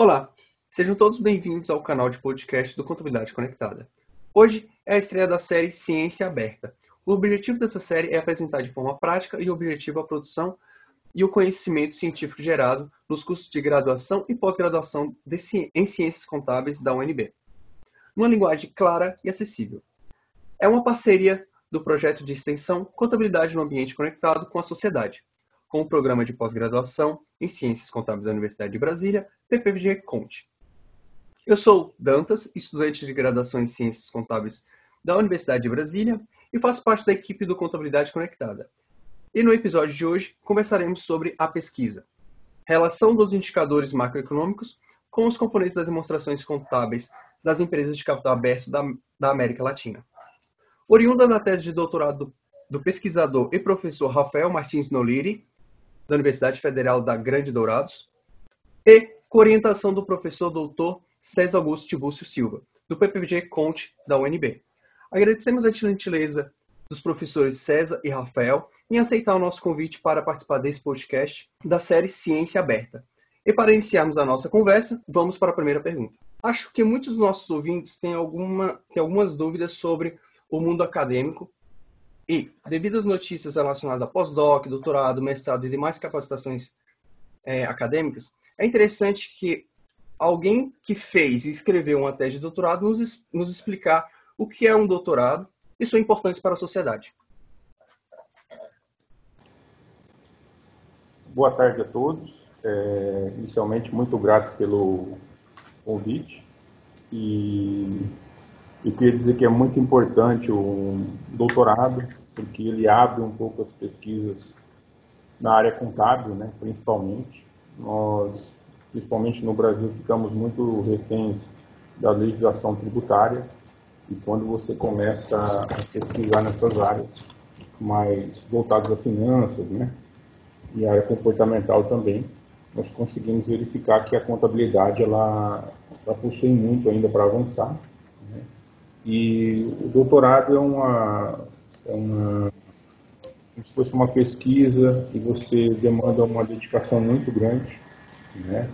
Olá, sejam todos bem-vindos ao canal de podcast do Contabilidade Conectada. Hoje é a estreia da série Ciência Aberta. O objetivo dessa série é apresentar de forma prática e objetiva a produção e o conhecimento científico gerado nos cursos de graduação e pós-graduação em Ciências Contábeis da UNB, numa linguagem clara e acessível. É uma parceria do projeto de extensão Contabilidade no Ambiente Conectado com a Sociedade, com o programa de pós-graduação em Ciências Contábeis da Universidade de Brasília, PPG Conte. Eu sou Dantas, estudante de graduação em Ciências Contábeis da Universidade de Brasília e faço parte da equipe do Contabilidade Conectada. E no episódio de hoje conversaremos sobre a pesquisa, relação dos indicadores macroeconômicos com os componentes das demonstrações contábeis das empresas de capital aberto da, da América Latina. Oriunda da tese de doutorado do, do pesquisador e professor Rafael Martins Noliri, da Universidade Federal da Grande Dourados, e com orientação do professor doutor César Augusto Tibúcio Silva, do PPG Conte da UNB. Agradecemos a gentileza dos professores César e Rafael em aceitar o nosso convite para participar desse podcast da série Ciência Aberta. E para iniciarmos a nossa conversa, vamos para a primeira pergunta. Acho que muitos dos nossos ouvintes têm, alguma, têm algumas dúvidas sobre o mundo acadêmico e, devido às notícias relacionadas a pós-doc, doutorado, mestrado e demais capacitações é, acadêmicas, é interessante que alguém que fez e escreveu uma tese de doutorado nos, nos explicar o que é um doutorado e sua importância para a sociedade. Boa tarde a todos. É, inicialmente, muito grato pelo convite e eu queria dizer que é muito importante o doutorado, porque ele abre um pouco as pesquisas na área contábil, né, principalmente. Nós, principalmente no Brasil, ficamos muito reféns da legislação tributária e quando você começa a pesquisar nessas áreas mais voltadas a finanças, né, e área comportamental também, nós conseguimos verificar que a contabilidade ela, ela possui muito ainda para avançar. Né? E o doutorado é uma, é uma como se fosse uma pesquisa e você demanda uma dedicação muito grande, né?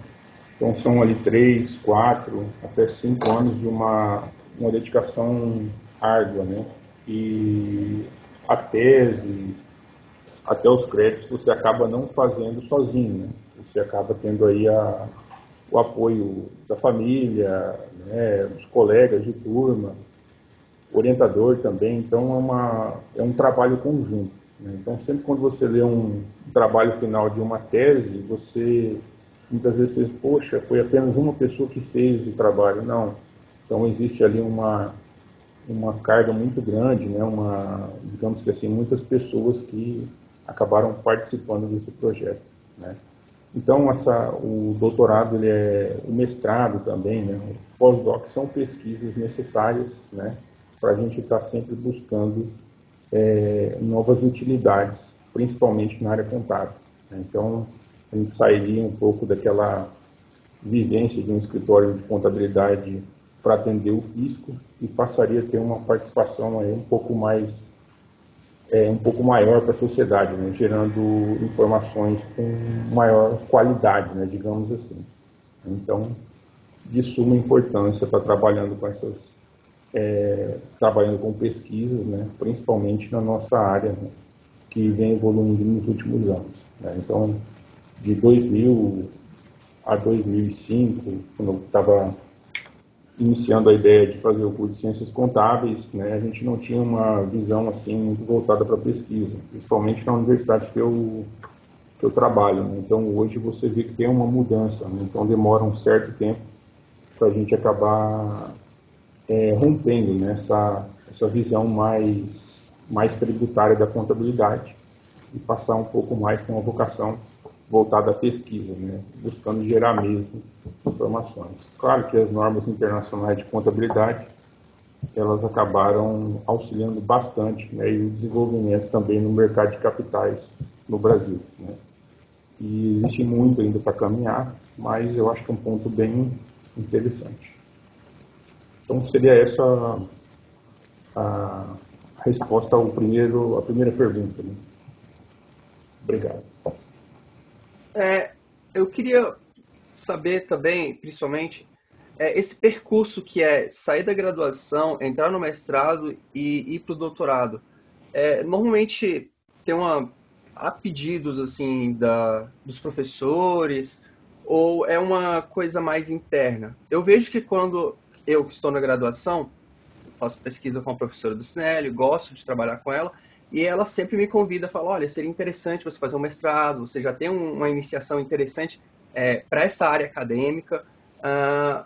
Então são ali três, quatro, até cinco anos de uma, uma dedicação árdua, né? E a tese, até os créditos você acaba não fazendo sozinho, né? Você acaba tendo aí a, o apoio da família, né, dos colegas de turma, orientador também, então é, uma, é um trabalho conjunto. Né? Então, sempre quando você lê um trabalho final de uma tese, você muitas vezes pensa, poxa, foi apenas uma pessoa que fez o trabalho. Não. Então, existe ali uma, uma carga muito grande, né? uma, digamos que assim, muitas pessoas que acabaram participando desse projeto. Né? Então, essa, o doutorado, ele é, o mestrado também, né? o pós-doc são pesquisas necessárias né? Para a gente estar tá sempre buscando é, novas utilidades, principalmente na área contábil. Né? Então, a gente sairia um pouco daquela vivência de um escritório de contabilidade para atender o fisco e passaria a ter uma participação aí um pouco mais é, um pouco maior para a sociedade, né? gerando informações com maior qualidade, né? digamos assim. Então, de suma importância estar trabalhando com essas é, trabalhando com pesquisas, né, principalmente na nossa área, né, que vem evoluindo nos últimos anos. Né. Então, de 2000 a 2005, quando eu estava iniciando a ideia de fazer o curso de Ciências Contábeis, né, a gente não tinha uma visão assim muito voltada para pesquisa, principalmente na universidade que eu, que eu trabalho. Né. Então, hoje você vê que tem uma mudança, né. então demora um certo tempo para a gente acabar é, rompendo nessa essa visão mais, mais tributária da contabilidade e passar um pouco mais com uma vocação voltada à pesquisa, né, buscando gerar mesmo informações. Claro que as normas internacionais de contabilidade elas acabaram auxiliando bastante né, e o desenvolvimento também no mercado de capitais no Brasil. Né. E existe muito ainda para caminhar, mas eu acho que é um ponto bem interessante. Então seria essa a resposta ao primeiro, à primeira pergunta. Né? Obrigado. É, eu queria saber também, principalmente, é, esse percurso que é sair da graduação, entrar no mestrado e ir para o doutorado. É, normalmente tem uma há pedidos assim da, dos professores ou é uma coisa mais interna? Eu vejo que quando eu estou na graduação, faço pesquisa com a professora do SNEL, gosto de trabalhar com ela, e ela sempre me convida, fala, olha, seria interessante você fazer um mestrado, você já tem uma iniciação interessante é, para essa área acadêmica. Uh,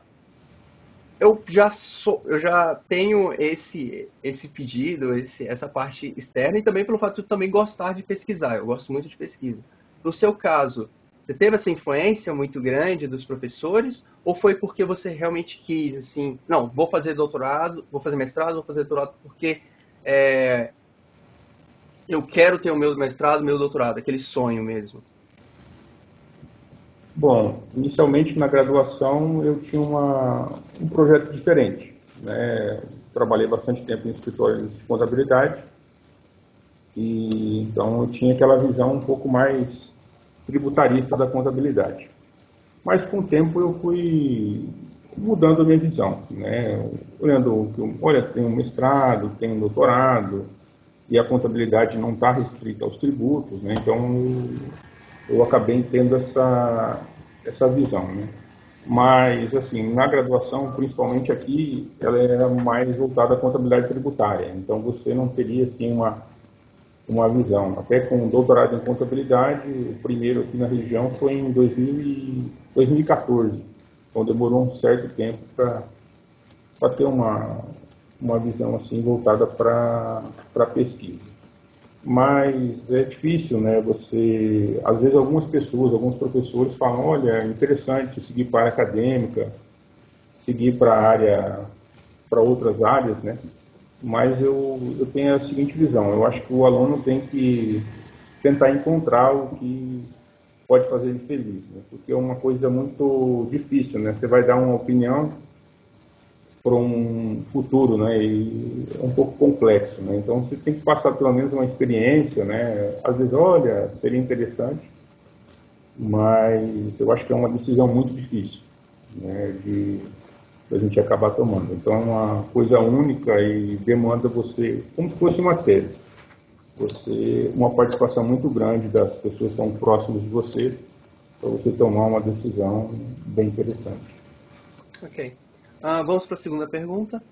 eu já sou, eu já tenho esse esse pedido, esse, essa parte externa e também pelo fato de também gostar de pesquisar. Eu gosto muito de pesquisa. No seu caso, você teve essa influência muito grande dos professores ou foi porque você realmente quis assim, não, vou fazer doutorado, vou fazer mestrado, vou fazer doutorado porque é, eu quero ter o meu mestrado, meu doutorado, aquele sonho mesmo? Bom, inicialmente na graduação eu tinha uma, um projeto diferente. Né? Trabalhei bastante tempo em escritórios de contabilidade e então eu tinha aquela visão um pouco mais tributarista da contabilidade. Mas com o tempo eu fui mudando a minha visão, né? Olhando olha, tem um mestrado, tem um doutorado e a contabilidade não está restrita aos tributos, né? Então eu acabei tendo essa, essa visão, né? Mas, assim, na graduação, principalmente aqui, ela era mais voltada à contabilidade tributária. Então, você não teria, assim, uma, uma visão. Até com doutorado em contabilidade, o primeiro aqui na região foi em 2000 2014. Então, demorou um certo tempo para ter uma, uma visão, assim, voltada para a pesquisa mas é difícil, né? Você, às vezes, algumas pessoas, alguns professores falam: olha, é interessante seguir para a área acadêmica, seguir para área, para outras áreas, né? Mas eu, eu tenho a seguinte visão: eu acho que o aluno tem que tentar encontrar o que pode fazer ele feliz, né? porque é uma coisa muito difícil, né? Você vai dar uma opinião para um futuro, né? E é um pouco complexo, né? Então você tem que passar pelo menos uma experiência, né? Às vezes, olha, seria interessante, mas eu acho que é uma decisão muito difícil, né? De a gente acabar tomando. Então é uma coisa única e demanda você, como se fosse uma tese, você uma participação muito grande das pessoas que estão próximas de você para você tomar uma decisão bem interessante. Ok. Uh, vamos para a segunda pergunta.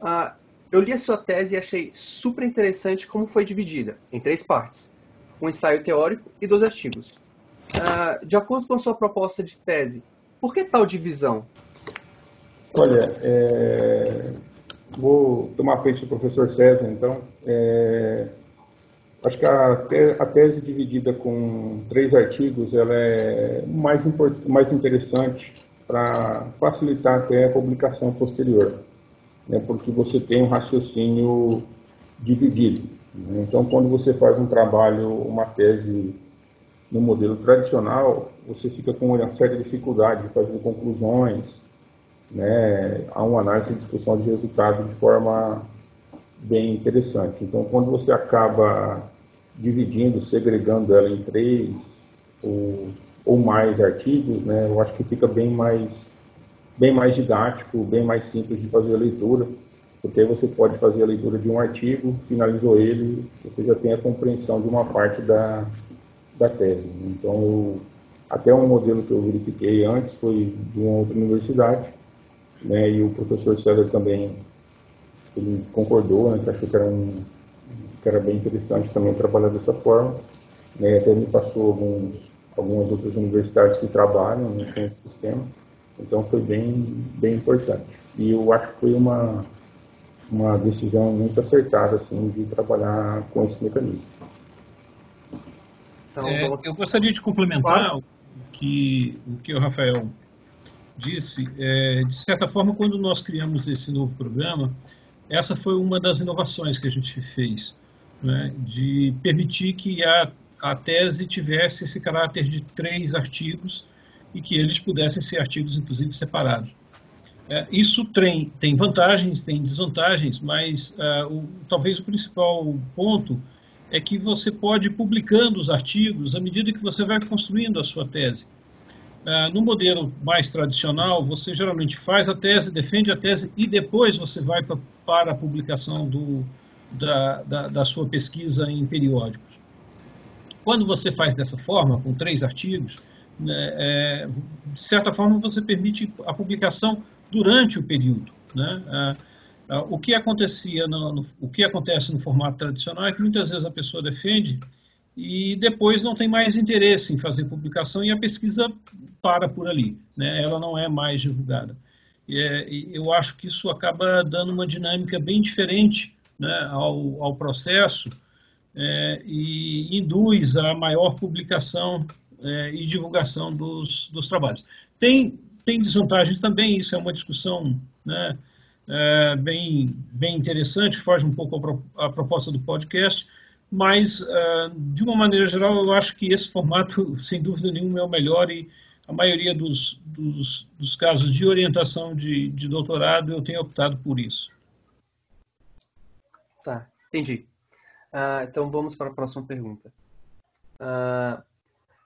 Uh, eu li a sua tese e achei super interessante como foi dividida em três partes: um ensaio teórico e dois artigos. Uh, de acordo com a sua proposta de tese, por que tal divisão? Olha, é... vou tomar frente do professor César, então. É... Acho que a, a, tese dividida com três artigos ela é mais, import... mais interessante para facilitar até a publicação posterior, né, porque você tem um raciocínio dividido. Né? Então, quando você faz um trabalho, uma tese no modelo tradicional, você fica com uma certa dificuldade de fazer conclusões, né, há uma análise e discussão de resultado de forma bem interessante. Então, quando você acaba dividindo, segregando ela em três ou ou mais artigos, né, eu acho que fica bem mais, bem mais didático, bem mais simples de fazer a leitura, porque aí você pode fazer a leitura de um artigo, finalizou ele, você já tem a compreensão de uma parte da, da tese. Então, eu, até um modelo que eu verifiquei antes foi de uma outra universidade, né, e o professor César também ele concordou, né, que achou que era, um, que era bem interessante também trabalhar dessa forma, né, até me passou alguns algumas outras universidades que trabalham né, com esse sistema. Então foi bem, bem importante. E eu acho que foi uma, uma decisão muito acertada assim, de trabalhar com esse mecanismo. Então, é, eu gostaria de complementar o que o, que o Rafael disse. É, de certa forma, quando nós criamos esse novo programa, essa foi uma das inovações que a gente fez, né, de permitir que a a tese tivesse esse caráter de três artigos e que eles pudessem ser artigos, inclusive, separados. É, isso tem, tem vantagens, tem desvantagens, mas uh, o, talvez o principal ponto é que você pode ir publicando os artigos à medida que você vai construindo a sua tese. Uh, no modelo mais tradicional, você geralmente faz a tese, defende a tese e depois você vai pra, para a publicação do, da, da, da, sua pesquisa em periódicos. Quando você faz dessa forma, com três artigos, né, é, de certa forma você permite a publicação durante o período. Né? Uh, uh, o que acontecia no, no, o que acontece no formato tradicional é que muitas vezes a pessoa defende e depois não tem mais interesse em fazer publicação e a pesquisa para por ali, né? ela não é mais divulgada. É, eu acho que isso acaba dando uma dinâmica bem diferente né, ao, ao processo é, e induz a maior publicação é, e divulgação dos, dos trabalhos. Tem, tem desvantagens também, isso é uma discussão né, é, bem, bem interessante, foge um pouco à proposta do podcast, mas, uh, de uma maneira geral, eu acho que esse formato, sem dúvida nenhuma, é o melhor e a maioria dos, dos, dos casos de orientação de, de, doutorado eu tenho optado por isso. Tá, entendi. Uh, então vamos para a próxima pergunta. Uh,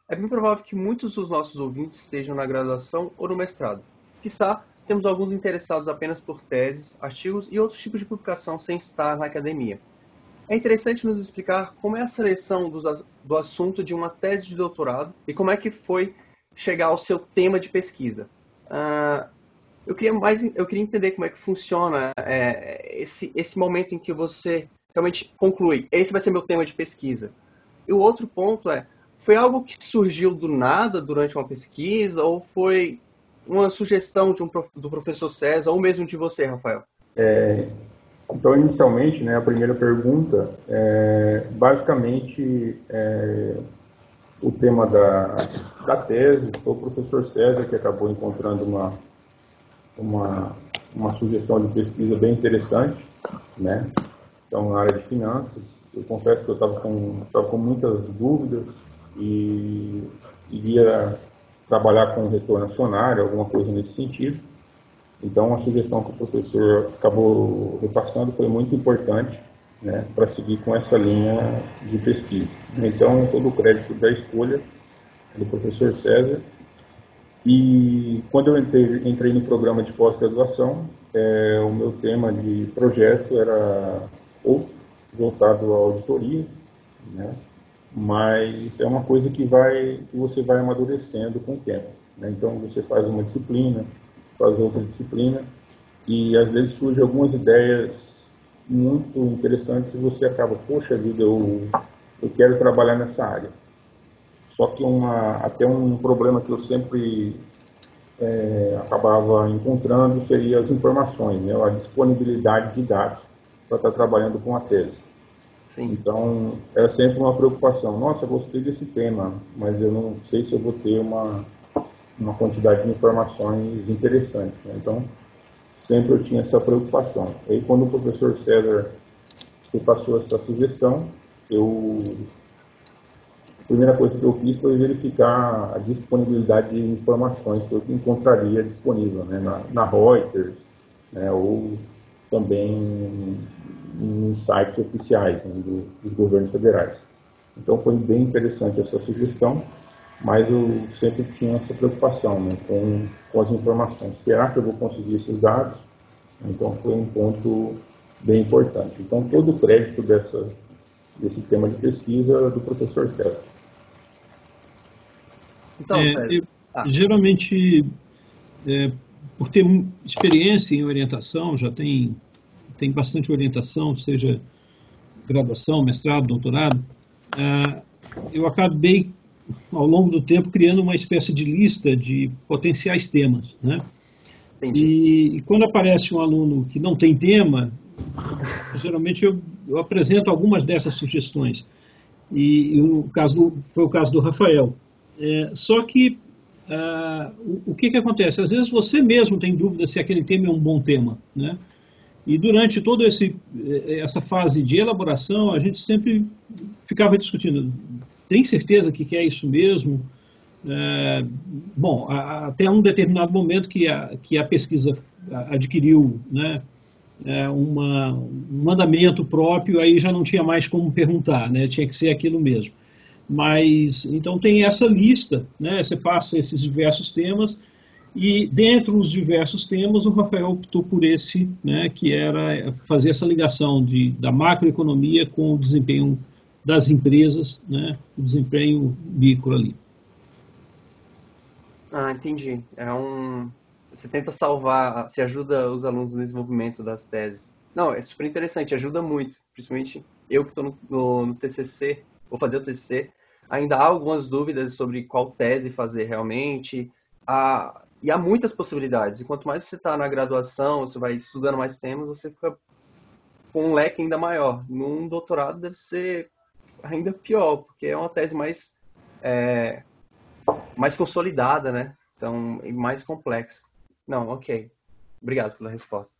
é bem provável que muitos dos nossos ouvintes estejam na graduação ou no mestrado. Quizá temos alguns interessados apenas por teses, artigos e outros tipos de publicação sem estar na academia. É interessante nos explicar como é a seleção do, assunto de uma tese de doutorado e como é que foi chegar ao seu tema de pesquisa. Uh, eu queria mais, eu queria entender como é que funciona é, esse esse momento em que você realmente conclui, esse vai ser meu tema de pesquisa. E o outro ponto é, foi algo que surgiu do nada durante uma pesquisa ou foi uma sugestão de um, do professor César ou mesmo de você, Rafael? É, então, inicialmente, né, a primeira pergunta, é, basicamente, é, o tema da, da tese foi o professor César que acabou encontrando uma, uma, uma sugestão de pesquisa bem interessante, né? Então, na área de finanças, eu confesso que eu estava com, tava com muitas dúvidas e iria trabalhar com retorno acionário, alguma coisa nesse sentido. Então, a sugestão que o professor acabou repassando foi muito importante né, para seguir com essa linha de pesquisa. Então, todo o crédito da escolha é do professor César. E quando eu entrei, entrei no programa de pós-graduação, é, o meu tema de projeto era ou voltado à auditoria, né, mas é uma coisa que vai que você vai amadurecendo com o tempo. Né? Então, você faz uma disciplina, fazer outra disciplina e às vezes surgem algumas ideias muito interessantes e você acaba, poxa vida, eu, eu quero trabalhar nessa área. Só que uma, até um problema que eu sempre é, acabava encontrando seria as informações, né, a disponibilidade de dados para estar trabalhando com a tese. Sim. Então, era sempre uma preocupação. Nossa, gostei desse tema, mas eu não sei se eu vou ter uma, uma quantidade de informações interessantes. Né? Então, sempre eu tinha essa preocupação. E aí, quando o professor César me passou essa sugestão, eu a primeira coisa que eu fiz foi verificar a disponibilidade de informações que eu encontraria disponível né, na, na Reuters né, ou também em sites oficiais né, do, dos governos federais. Então foi bem interessante essa sugestão mas eu sempre tinha essa preocupação né, com, com as informações. Será que eu vou conseguir esses dados? Então foi um ponto bem importante. Então todo o crédito dessa, desse tema de pesquisa é do professor César. Então, é, eu, ah. Geralmente, é, por ter experiência em orientação, já tem, tem bastante orientação, seja graduação, mestrado, doutorado, é, eu acabei ao longo do tempo, criando uma espécie de lista de potenciais temas. Né? E, e, quando aparece um aluno que não tem tema, geralmente eu, eu apresento algumas dessas sugestões. E, e o caso do, foi o caso do Rafael. É, só que uh, o, o, que, que acontece? Às vezes você mesmo tem dúvida se aquele tema é um bom tema. Né? E durante toda essa fase de elaboração, a gente sempre ficava discutindo tem certeza que quer isso mesmo? É, bom, a, até um determinado momento que a, que a pesquisa adquiriu né, é, uma, um mandamento próprio, aí já não tinha mais como perguntar, né, tinha que ser aquilo mesmo. Mas, então tem essa lista, né? Você passa esses diversos temas e dentro dos diversos temas o Rafael optou por esse, né? Que era fazer essa ligação de, da macroeconomia com o desempenho das empresas, né? O desempenho micro ali. Ah, entendi. É um você tenta salvar, se ajuda os alunos no desenvolvimento das teses. Não, é super interessante, ajuda muito. Principalmente eu que estou no, no, no, TCC, vou fazer o TCC, ainda há algumas dúvidas sobre qual tese fazer realmente. Há, e há muitas possibilidades. E quanto mais você está na graduação, você vai estudando mais temas, você fica com um leque ainda maior. Num doutorado deve ser ainda pior, porque é uma tese mais, é, mais consolidada, né? Então, mais complexa. Não, ok. Obrigado pela resposta.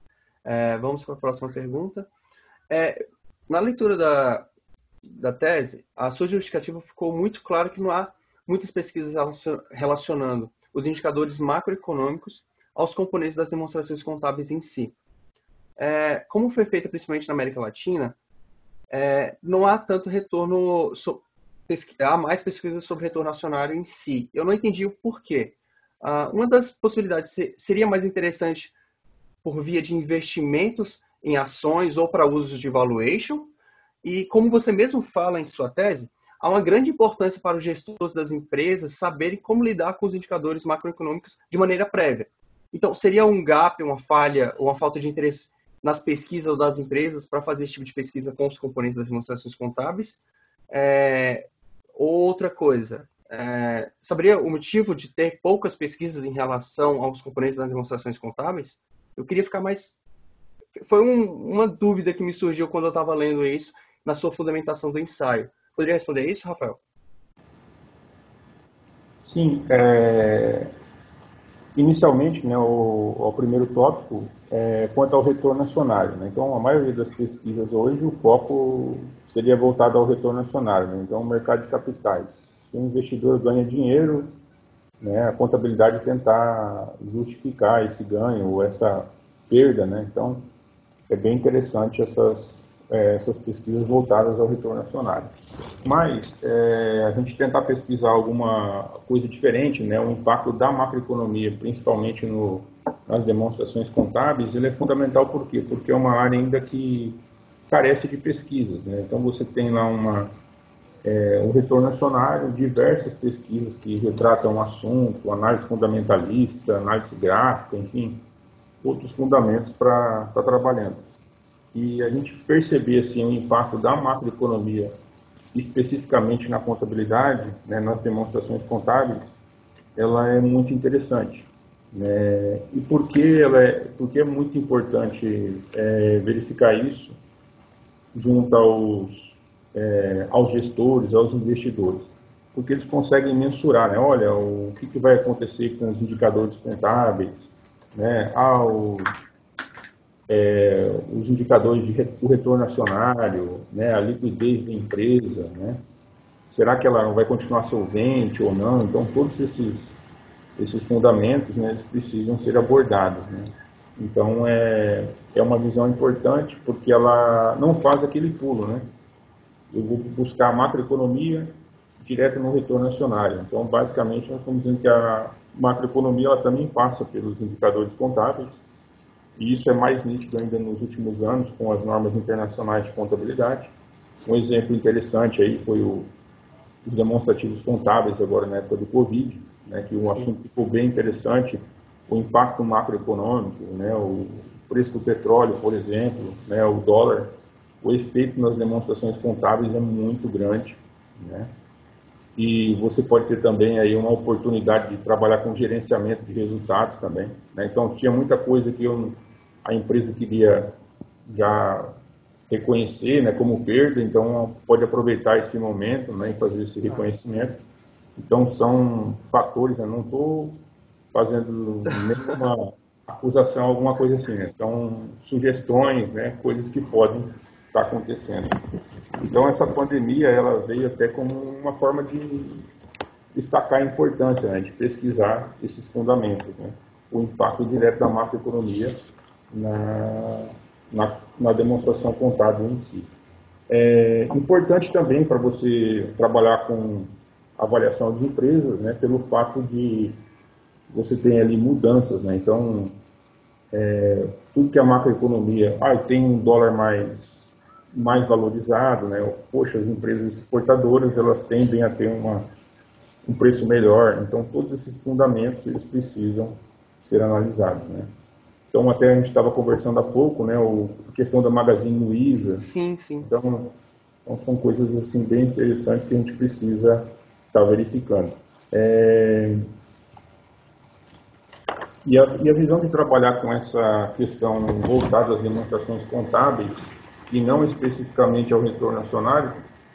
É, vamos para a próxima pergunta. É, na leitura da, da tese, a sua justificativa ficou muito claro que não há muitas pesquisas relacionando os indicadores macroeconômicos aos componentes das demonstrações contábeis em si. É, como foi feita principalmente na América Latina, é, não há tanto retorno, so, há mais pesquisas sobre retorno acionário em si. Eu não entendi o porquê. Uh, uma das possibilidades seria mais interessante por via de investimentos em ações ou para usos de valuation. E como você mesmo fala em sua tese, há uma grande importância para os gestores das empresas saberem como lidar com os indicadores macroeconômicos de maneira prévia. Então, seria um gap, uma falha uma falta de interesse nas pesquisas das empresas para fazer esse tipo de pesquisa com os componentes das demonstrações contábeis. É, outra coisa, é, saberia o motivo de ter poucas pesquisas em relação aos componentes das demonstrações contábeis? Eu queria ficar mais. Foi um, uma dúvida que me surgiu quando eu estava lendo isso na sua fundamentação do ensaio. Poderia responder isso, Rafael? Sim. É... Inicialmente, né, o, o primeiro tópico é quanto ao retorno acionário. Né? Então, a maioria das pesquisas hoje, o foco seria voltado ao retorno acionário. Né? Então, o mercado de capitais se o investidor ganha dinheiro, né, a contabilidade tentar justificar esse ganho ou essa perda, né? Então, é bem interessante essas, é, essas pesquisas voltadas ao retorno acionário. Mas, é, a gente tentar pesquisar alguma coisa diferente, né, o impacto da macroeconomia, principalmente no, nas demonstrações contábeis, ele é fundamental por quê? Porque é uma área ainda que carece de pesquisas, né? Então, você tem lá uma é, o retorno acionário, diversas pesquisas que retratam o assunto, análise fundamentalista, análise gráfica, enfim, outros fundamentos para estar tá trabalhando. E a gente perceber assim, o impacto da macroeconomia, especificamente na contabilidade, né, nas demonstrações contábeis, ela é muito interessante. Né? E por que, é, por que é muito importante é, verificar isso junto aos é, aos gestores, aos investidores, porque eles conseguem mensurar, né? Olha, o que, que vai acontecer com os indicadores contábeis, né? Ao, é, os indicadores de o retorno acionário, né? A liquidez da empresa, né? Será que ela vai continuar solvente ou não? Então, todos esses esses fundamentos, né, eles precisam ser abordados, né? Então, é, é uma visão importante porque ela não faz aquele pulo, né? eu vou buscar a macroeconomia direto no retorno acionário. Então, basicamente, nós estamos dizendo que a macroeconomia ela também passa pelos indicadores contábeis, e isso é mais nítido ainda nos últimos anos com as normas internacionais de contabilidade. Um exemplo interessante aí foi o, os demonstrativos contábeis agora na época do Covid, né, que o assunto ficou bem interessante, o impacto macroeconômico, né, o preço do petróleo, por exemplo, né, o dólar o efeito nas demonstrações contábeis é muito grande, né? E você pode ter também aí uma oportunidade de trabalhar com gerenciamento de resultados também, né? Então tinha muita coisa que eu, a empresa queria já reconhecer, né, como perda, então pode aproveitar esse momento, né, e fazer esse reconhecimento. Então são fatores, né? não estou fazendo nenhuma acusação, alguma coisa assim, né? são sugestões, né, coisas que podem está acontecendo. Então essa pandemia ela veio até como uma forma de destacar a importância né, de pesquisar esses fundamentos, né, o impacto direto da macroeconomia na, na, na demonstração contábil em si. É importante também para você trabalhar com avaliação de empresas, né, pelo fato de você ter ali mudanças, né, então é, tudo que é macroeconomia, ah, tem um dólar mais mais valorizado, né, poxa, as empresas exportadoras elas tendem a ter uma um preço melhor, então todos esses fundamentos eles precisam ser analisados, né. Então até a gente estava conversando há pouco, né, o, a questão da Magazine Luiza. Sim, sim. Então, então são coisas assim bem interessantes que a gente precisa estar verificando. É... E, a, e a visão de trabalhar com essa questão voltada às demonstrações contábeis e não especificamente ao retorno acionário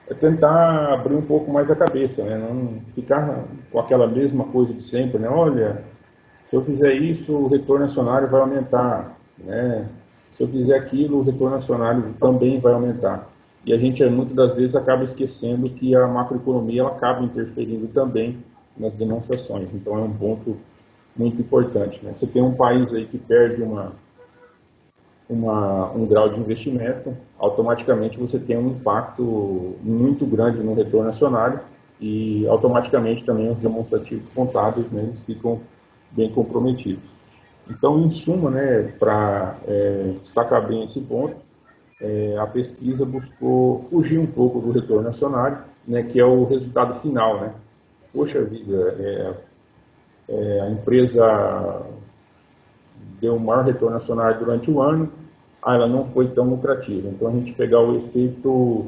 é tentar abrir um pouco mais a cabeça, né? não ficar com aquela mesma coisa de sempre, né? Olha, se eu fizer isso, o retorno acionário vai aumentar, né? Se eu fizer aquilo, o retorno acionário também vai aumentar. E a gente, muitas das vezes, acaba esquecendo que a macroeconomia ela acaba interferindo também nas demonstrações. Então, é um ponto muito importante. Né? Você tem um país aí que perde uma, uma, um grau de investimento, automaticamente você tem um impacto muito grande no retorno acionário e automaticamente também os demonstrativos contábeis né, ficam bem comprometidos. Então, em suma, né, para é, destacar bem esse ponto, é, a pesquisa buscou fugir um pouco do retorno acionário, né, que é o resultado final. Né? Poxa vida, é, é, a empresa deu um maior retorno acionário durante o ano, ah, ela não foi tão lucrativa. Então, a gente pegar o efeito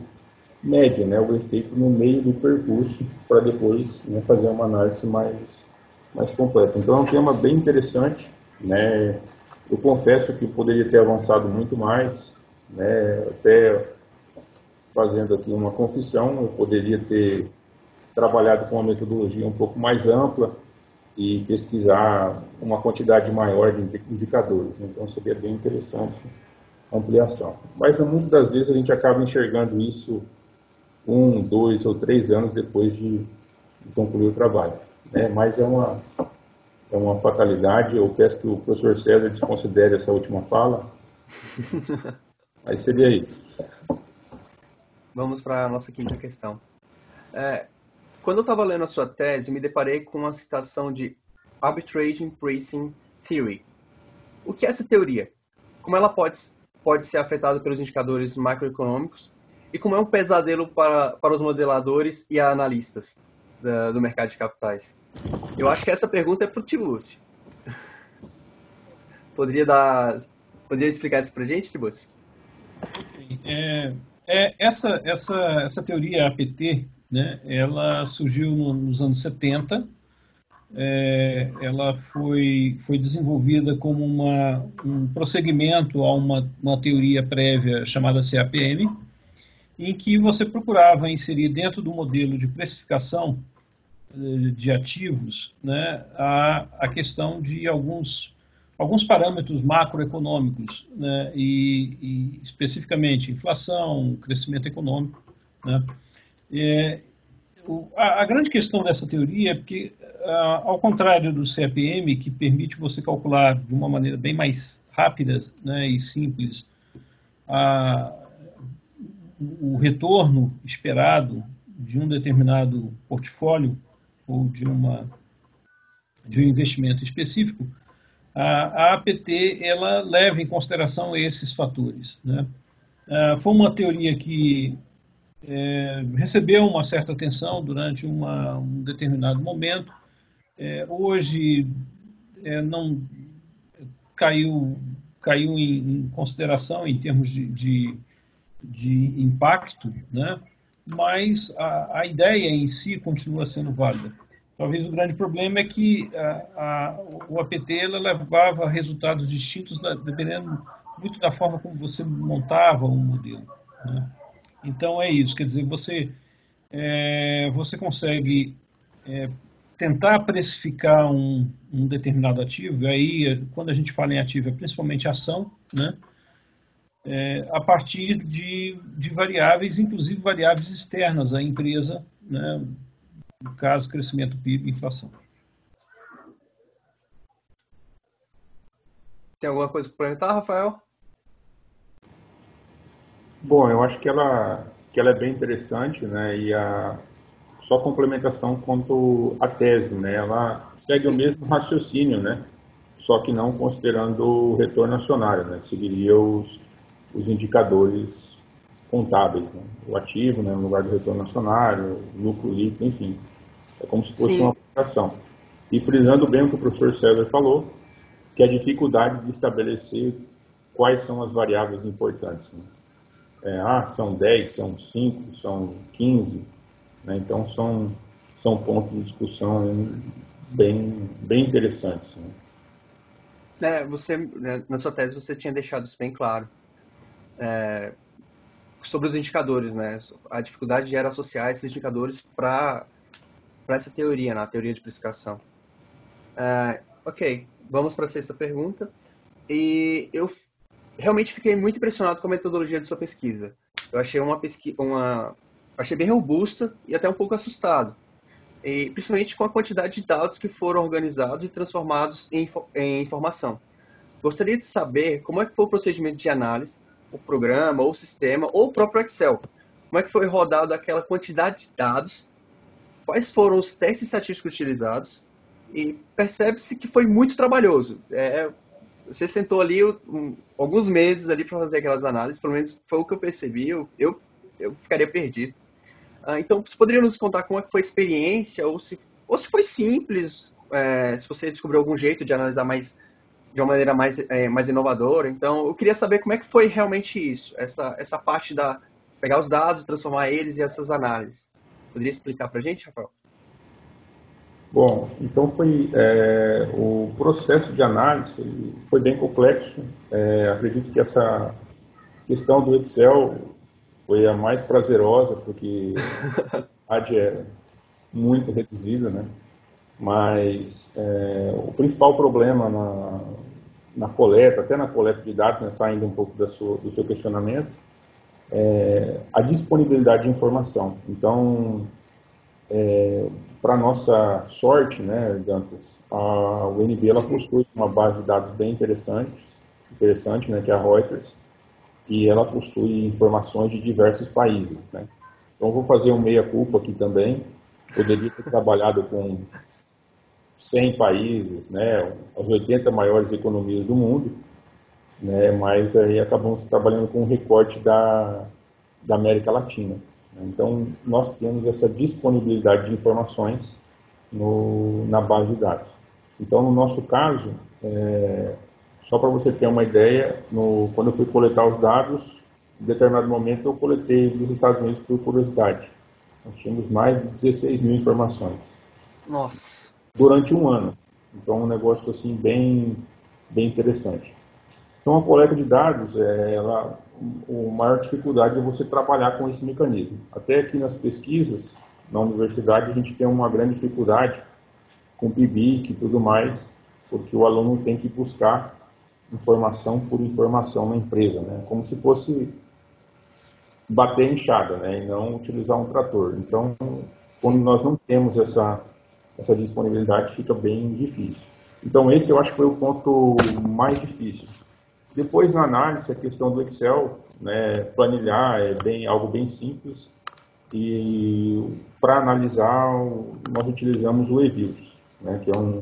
médio, né, o efeito no meio do percurso, para depois né, fazer uma análise mais, mais completa. Então, é um tema bem interessante. Né? Eu confesso que poderia ter avançado muito mais, né? Até fazendo aqui uma confissão, eu poderia ter trabalhado com uma metodologia um pouco mais ampla e pesquisar uma quantidade maior de indicadores. Então seria bem interessante a ampliação. Mas muitas das vezes a gente acaba enxergando isso um, dois ou três anos depois de, de concluir o trabalho. Né? Mas é uma, é uma fatalidade. Eu peço que o professor César desconsidere essa última fala. Aí seria isso. Vamos para a nossa quinta questão. É, quando eu estava lendo a sua tese, me deparei com uma citação de Arbitrage Pricing Theory. O que é essa teoria? Como ela pode, pode ser afetada pelos indicadores macroeconômicos? E como é um pesadelo para, para os modeladores e analistas da, do mercado de capitais? Eu acho que essa pergunta é para o Tibúcio. Poderia dar, poderia explicar isso para a gente, Tibúcio? É, é, essa, essa, essa teoria APT, né, ela surgiu nos anos 70, é, ela foi, foi desenvolvida como uma, um prosseguimento a uma, uma teoria prévia chamada CAPM, em que você procurava inserir dentro do modelo de precificação eh, de ativos né, a, a questão de alguns alguns parâmetros macroeconômicos, né, e, e, especificamente inflação, crescimento econômico. Né. É, o, a, a, grande questão dessa teoria é que, ao contrário do CAPM, que permite você calcular de uma maneira bem mais rápida né, e simples a, o retorno esperado de um determinado portfólio ou de, uma, de um investimento específico, a, APT ela leva em consideração esses fatores. Né? Foi uma teoria que é, recebeu uma certa atenção durante uma, um determinado momento. É, hoje é, não caiu caiu em, em, consideração em termos de, de, de impacto, né? mas a, a ideia em si continua sendo válida. Talvez o grande problema é que a, a, o APT levava resultados distintos da, dependendo muito da forma como você montava um modelo. Né? Então é isso, quer dizer, você, é, você consegue é, tentar precificar um, um, determinado ativo, aí quando a gente fala em ativo é principalmente ação, né? É, a partir de, de variáveis, inclusive variáveis externas à empresa, né? No caso, crescimento PIB e inflação. Tem alguma coisa para comentar, Rafael? Bom, eu acho que ela, que ela é bem interessante, né? E a só complementação quanto à tese, né? Ela segue o mesmo raciocínio, né? Só que não considerando o retorno acionário, né? Seguiria os, os indicadores contábeis, né? O ativo, né? No lugar do retorno acionário, lucro líquido, enfim. É como se fosse Sim. uma aplicação. E frisando bem o que o professor César falou, que a dificuldade de estabelecer quais são as variáveis importantes. Né? É, ah, são 10, são 5, são 15. Né? Então, são, são pontos de discussão bem, bem interessantes. Né? É, você, né, na sua tese, você tinha deixado isso bem claro. É, sobre os indicadores, né? A dificuldade de era associar esses indicadores para essa teoria, na né? teoria de precificação. É, ok, vamos para a sexta pergunta. E eu realmente fiquei muito impressionado com a metodologia de sua pesquisa. Eu achei uma pesquisa, uma, achei bem robusta e até um pouco assustado. E, principalmente com a quantidade de dados que foram organizados e transformados em, em informação. Gostaria de saber como é que foi o procedimento de análise, o programa, ou o sistema, ou o próprio Excel. Como é que foi rodado aquela quantidade de dados, quais foram os testes estatísticos utilizados, e percebe-se que foi muito trabalhoso. É, você sentou ali um, alguns meses ali para fazer aquelas análises, pelo menos foi o que eu percebi, eu, eu, eu ficaria perdido. Ah, então, você poderia nos contar como é que foi a experiência, ou se, ou se foi simples, é, se você descobriu algum jeito de analisar mais de uma maneira mais, é, mais inovadora. Então, eu queria saber como é que foi realmente isso, essa, essa parte da pegar os dados, transformar eles e essas análises. Poderia explicar para a gente, Rafael? Bom, então foi é, o processo de análise foi bem complexo. É, acredito que essa questão do Excel foi a mais prazerosa porque a área é muito reduzida, né? Mas é, o principal problema na, na coleta, até na coleta de dados, né, saindo um pouco sua, do seu questionamento, é a disponibilidade de informação. Então, é, para nossa sorte, né, Dantas, a UNB ela possui uma base de dados bem interessante, interessante, né, que é a Reuters, e ela possui informações de diversos países, né. Então vou fazer um meia culpa aqui também. Poderia ter trabalhado com 100 países, né, as 80 maiores economias do mundo, né, mas aí acabamos trabalhando com um recorte da, da América Latina. Então, nós temos essa disponibilidade de informações no, na base de dados. Então, no nosso caso, é, só para você ter uma ideia, no, quando eu fui coletar os dados, em determinado momento eu coletei dos Estados Unidos por curiosidade. Nós tínhamos mais de 16 mil informações. Nossa! Durante um ano. Então, um negócio assim bem, bem interessante. Então, a coleta de dados, é, ela a maior dificuldade é você trabalhar com esse mecanismo. Até aqui nas pesquisas, na universidade, a gente tem uma grande dificuldade com PIBIC e tudo mais, porque o aluno tem que buscar informação por informação na empresa, né? como se fosse bater enxada, né? e não utilizar um trator. Então, quando nós não temos essa, essa disponibilidade, fica bem difícil. Então, esse eu acho que foi o ponto mais difícil. Depois, na análise, a questão do Excel, né, planilhar é bem, algo bem simples. E para analisar, nós utilizamos o eViews, né, que é um,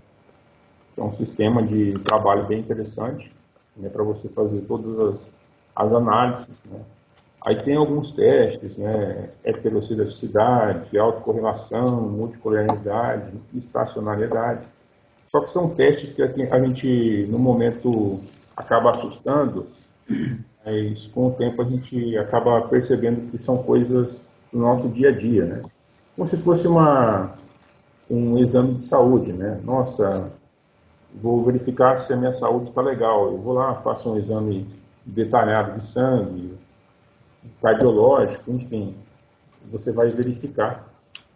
é um sistema de trabalho bem interessante né, para você fazer todas as, as análises. Né. Aí tem alguns testes, né, heterocidacidade, autocorrelação, multicolorialidade, estacionalidade. Só que são testes que a gente, no momento acaba assustando, mas com o tempo a gente acaba percebendo que são coisas do nosso dia a dia, né? Como se fosse uma, um exame de saúde, né? Nossa, vou verificar se a minha saúde está legal. Eu vou lá, faço um exame detalhado de sangue, cardiológico, enfim. Você vai verificar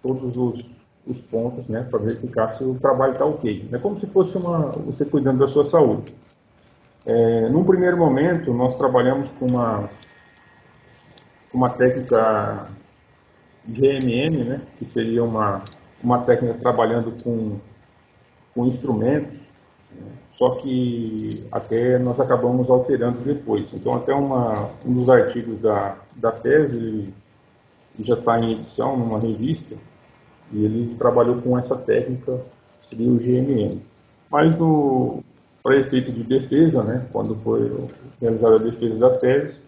todos os, os pontos, né, para verificar se o trabalho está ok. É como se fosse uma, você cuidando da sua saúde. É, num primeiro momento, nós trabalhamos com uma, uma técnica GMM, né, que seria uma, uma técnica trabalhando com, com instrumentos, só que até nós acabamos alterando depois. Então, até uma, um dos artigos da, da tese já está em edição numa revista, e ele trabalhou com essa técnica, seria o GMM. Mas para efeito de defesa, né, quando foi realizada a defesa da tese,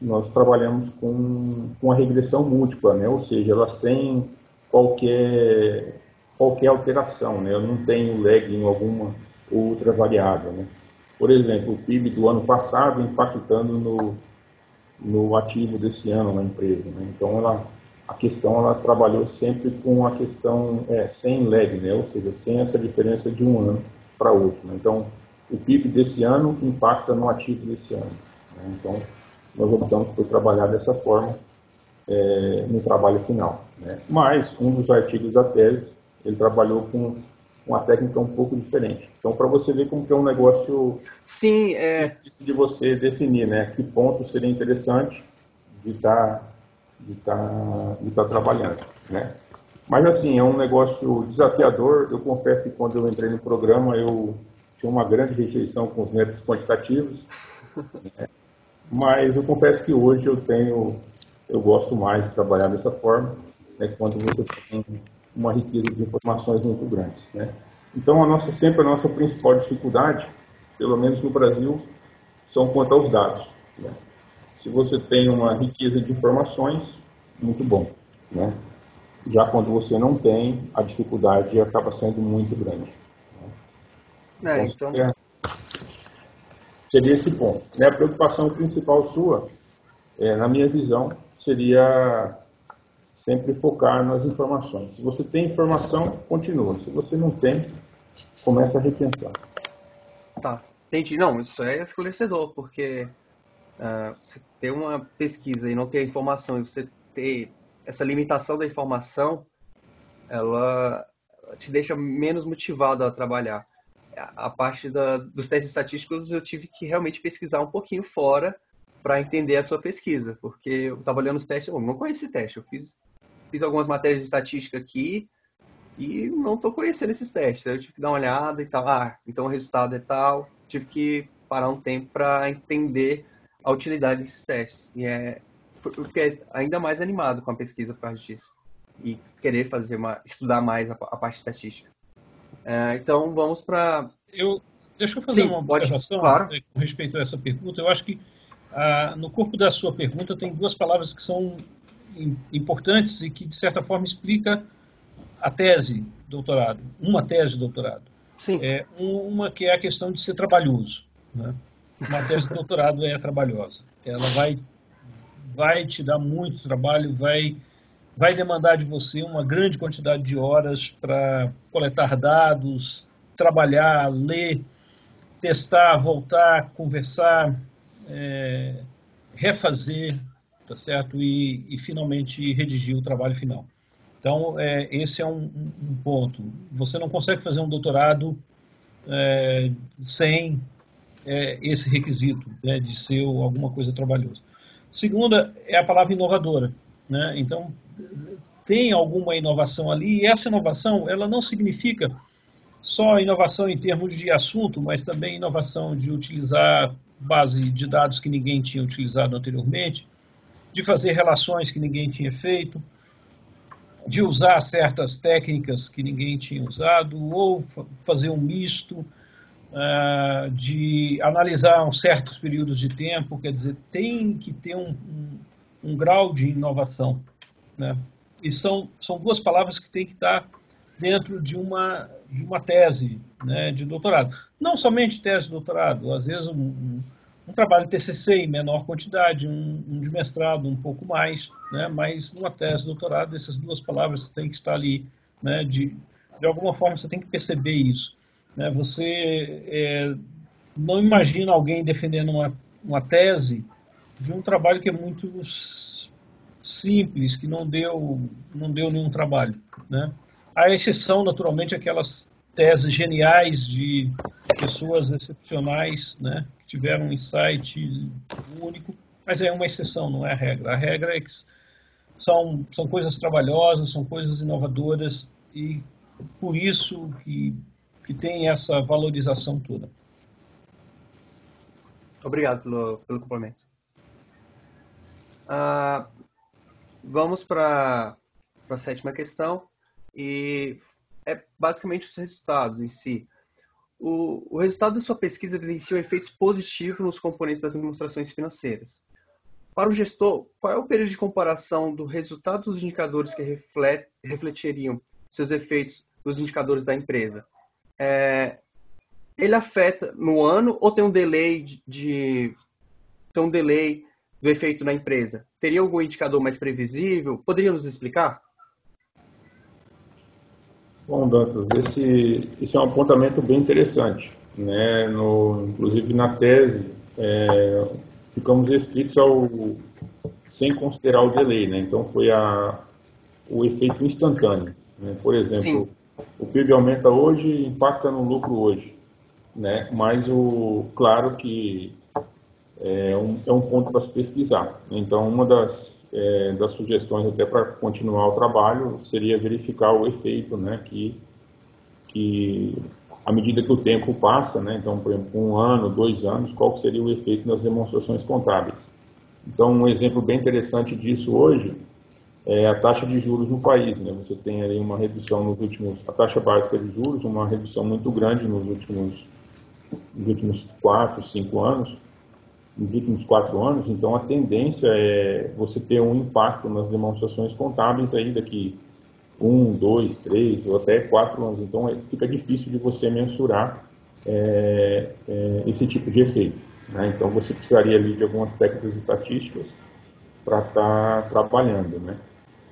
nós trabalhamos com, com a regressão múltipla, né, ou seja, ela sem qualquer, qualquer alteração, né, eu não tenho lag em alguma outra variável. Né. Por exemplo, o PIB do ano passado impactando no, no ativo desse ano na empresa. Né? Então, ela, a questão ela trabalhou sempre com a questão é, sem lag, né? ou seja, sem essa diferença de um ano para outro. Né? Então, o PIB desse ano impacta no ativo desse ano. Né? Então, nós optamos por trabalhar dessa forma é, no trabalho final. Né? Mas, um dos artigos da tese, ele trabalhou com uma técnica um pouco diferente. Então, para você ver como que é um negócio Sim, é... de você definir, né? Que ponto seria interessante de estar tá, de tá, de tá trabalhando, né? Mas, assim, é um negócio desafiador. Eu confesso que quando eu entrei no programa, eu tinha uma grande rejeição com os métodos quantitativos. Né? Mas eu confesso que hoje eu tenho, eu gosto mais de trabalhar dessa forma, né? quando você tem uma riqueza de informações muito grandes. Né? Então, a nossa, sempre a nossa principal dificuldade, pelo menos no Brasil, são quanto aos dados. Né? Se você tem uma riqueza de informações, muito bom. Né? Já quando você não tem, a dificuldade acaba sendo muito grande. Né? É, então... então... Seria esse ponto. A preocupação principal sua, é, na minha visão, seria sempre focar nas informações. Se você tem informação, continua. Se você não tem, começa a repensar. Tá, entendi. Não, isso é esclarecedor, porque uh, você ter uma pesquisa e não ter informação, e você ter essa limitação da informação, ela te deixa menos motivado a trabalhar. A parte da, dos testes estatísticos eu tive que realmente pesquisar um pouquinho fora para entender a sua pesquisa, porque eu estava olhando os testes, eu não conheço esse teste, eu fiz fiz algumas matérias de estatística aqui e não estou conhecendo esses testes. Eu tive que dar uma olhada e tal. Ah, então o resultado é tal. Tive que parar um tempo para entender a utilidade desses testes. E é porque ainda mais animado com a pesquisa por causa disso. E querer fazer uma, estudar mais a, a parte estatística. É, então vamos para. Eu deixa eu fazer Sim, uma observação pode, claro. Né, com respeito a essa pergunta. Eu acho que ah, no corpo da sua pergunta tem duas palavras que são importantes e que, de certa forma, explica a tese doutorado, uma tese de doutorado. Sim. É, uma que é a questão de ser trabalhoso. Né? Uma tese de doutorado é trabalhosa. Ela vai, vai te dar muito trabalho, vai, vai demandar de você uma grande quantidade de horas para coletar dados, trabalhar, ler, testar, voltar, conversar, é, refazer, tá certo? E, e finalmente redigir o trabalho final. Então, é, esse é um, um, ponto. Você não consegue fazer um doutorado é, sem é, esse requisito né, de ser alguma coisa trabalhosa. Segunda é a palavra inovadora. Né? Então, tem alguma inovação ali, e essa inovação ela não significa só inovação em termos de assunto, mas também inovação de utilizar base de dados que ninguém tinha utilizado anteriormente, de fazer relações que ninguém tinha feito, de usar certas técnicas que ninguém tinha usado, ou fazer um misto, uh, de analisar um certos períodos de tempo, quer dizer, tem que ter um, um, um grau de inovação. Né? E são, são duas palavras que têm que estar dentro de uma, de uma tese né, de doutorado. Não somente tese de doutorado, às vezes um, um trabalho de TCC em menor quantidade, um, um, de mestrado um pouco mais, né? mas numa tese doutorado essas duas palavras têm que estar ali, né? de, de alguma forma você tem que perceber isso. Né? Você é, não imagina alguém defendendo uma, uma tese de um trabalho que é muito simples, que não deu, não deu nenhum trabalho. Né? A exceção, naturalmente, aquelas teses geniais de pessoas excepcionais, né? Tiveram um insight único, mas é uma exceção, não é a regra. A regra é que são, são coisas trabalhosas, são coisas inovadoras e por isso que, que tem essa valorização toda. Obrigado pelo, pelo complemento. Ah, vamos para a sétima questão e é basicamente os resultados em si. O, o resultado da sua pesquisa evidenciou efeitos positivos nos componentes das demonstrações financeiras. Para o gestor, qual é o período de comparação do resultado dos indicadores que reflet, refletiriam seus efeitos nos indicadores da empresa? É, ele afeta no ano ou tem um delay de, de tem um delay do efeito na empresa? Teria algum indicador mais previsível? Poderia nos explicar? Bom, Dantas, esse, esse é um apontamento bem interessante. Né? No, inclusive, na tese, é, ficamos restritos ao sem considerar o delay. Né? Então, foi a, o efeito instantâneo. Né? Por exemplo, Sim. o PIB aumenta hoje impacta no lucro hoje. Né? Mas, o, claro que é um, é um ponto para se pesquisar. Então, uma das é, das sugestões até para continuar o trabalho seria verificar o efeito, né, que, que à medida que o tempo passa, né, então, por exemplo, um ano, dois anos, qual seria o efeito nas demonstrações contábeis. Então, um exemplo bem interessante disso hoje é a taxa de juros no país. Né? Você tem aí uma redução nos últimos, a taxa básica de juros, uma redução muito grande nos últimos, nos últimos quatro, cinco anos, nos últimos quatro anos, então a tendência é você ter um impacto nas demonstrações contábeis aí daqui um, dois, três ou até quatro anos. Então é, fica difícil de você mensurar é, é, esse tipo de efeito. Né? Então você precisaria ali de algumas técnicas estatísticas para estar tá trabalhando, né?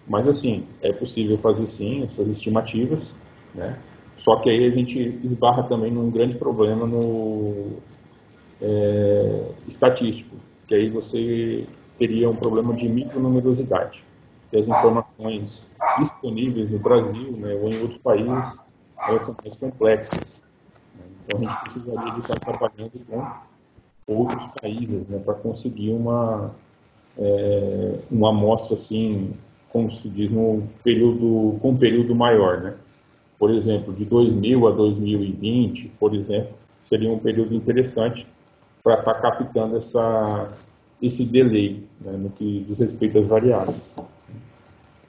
Mas assim, é possível fazer sim essas estimativas, né? Só que aí a gente esbarra também num grande problema no, é, estatístico, que aí você teria um problema de micronumerosidade, que as informações disponíveis no Brasil né, ou em outros países elas são mais complexas. Né? Então a gente precisaria de estar trabalhando com outros países né, para conseguir uma, é, uma amostra assim, como se diz, período, com um período maior. Né? Por exemplo, de 2000 a 2020, por exemplo, seria um período interessante para estar tá captando essa, esse delay né, no que diz respeito às variáveis.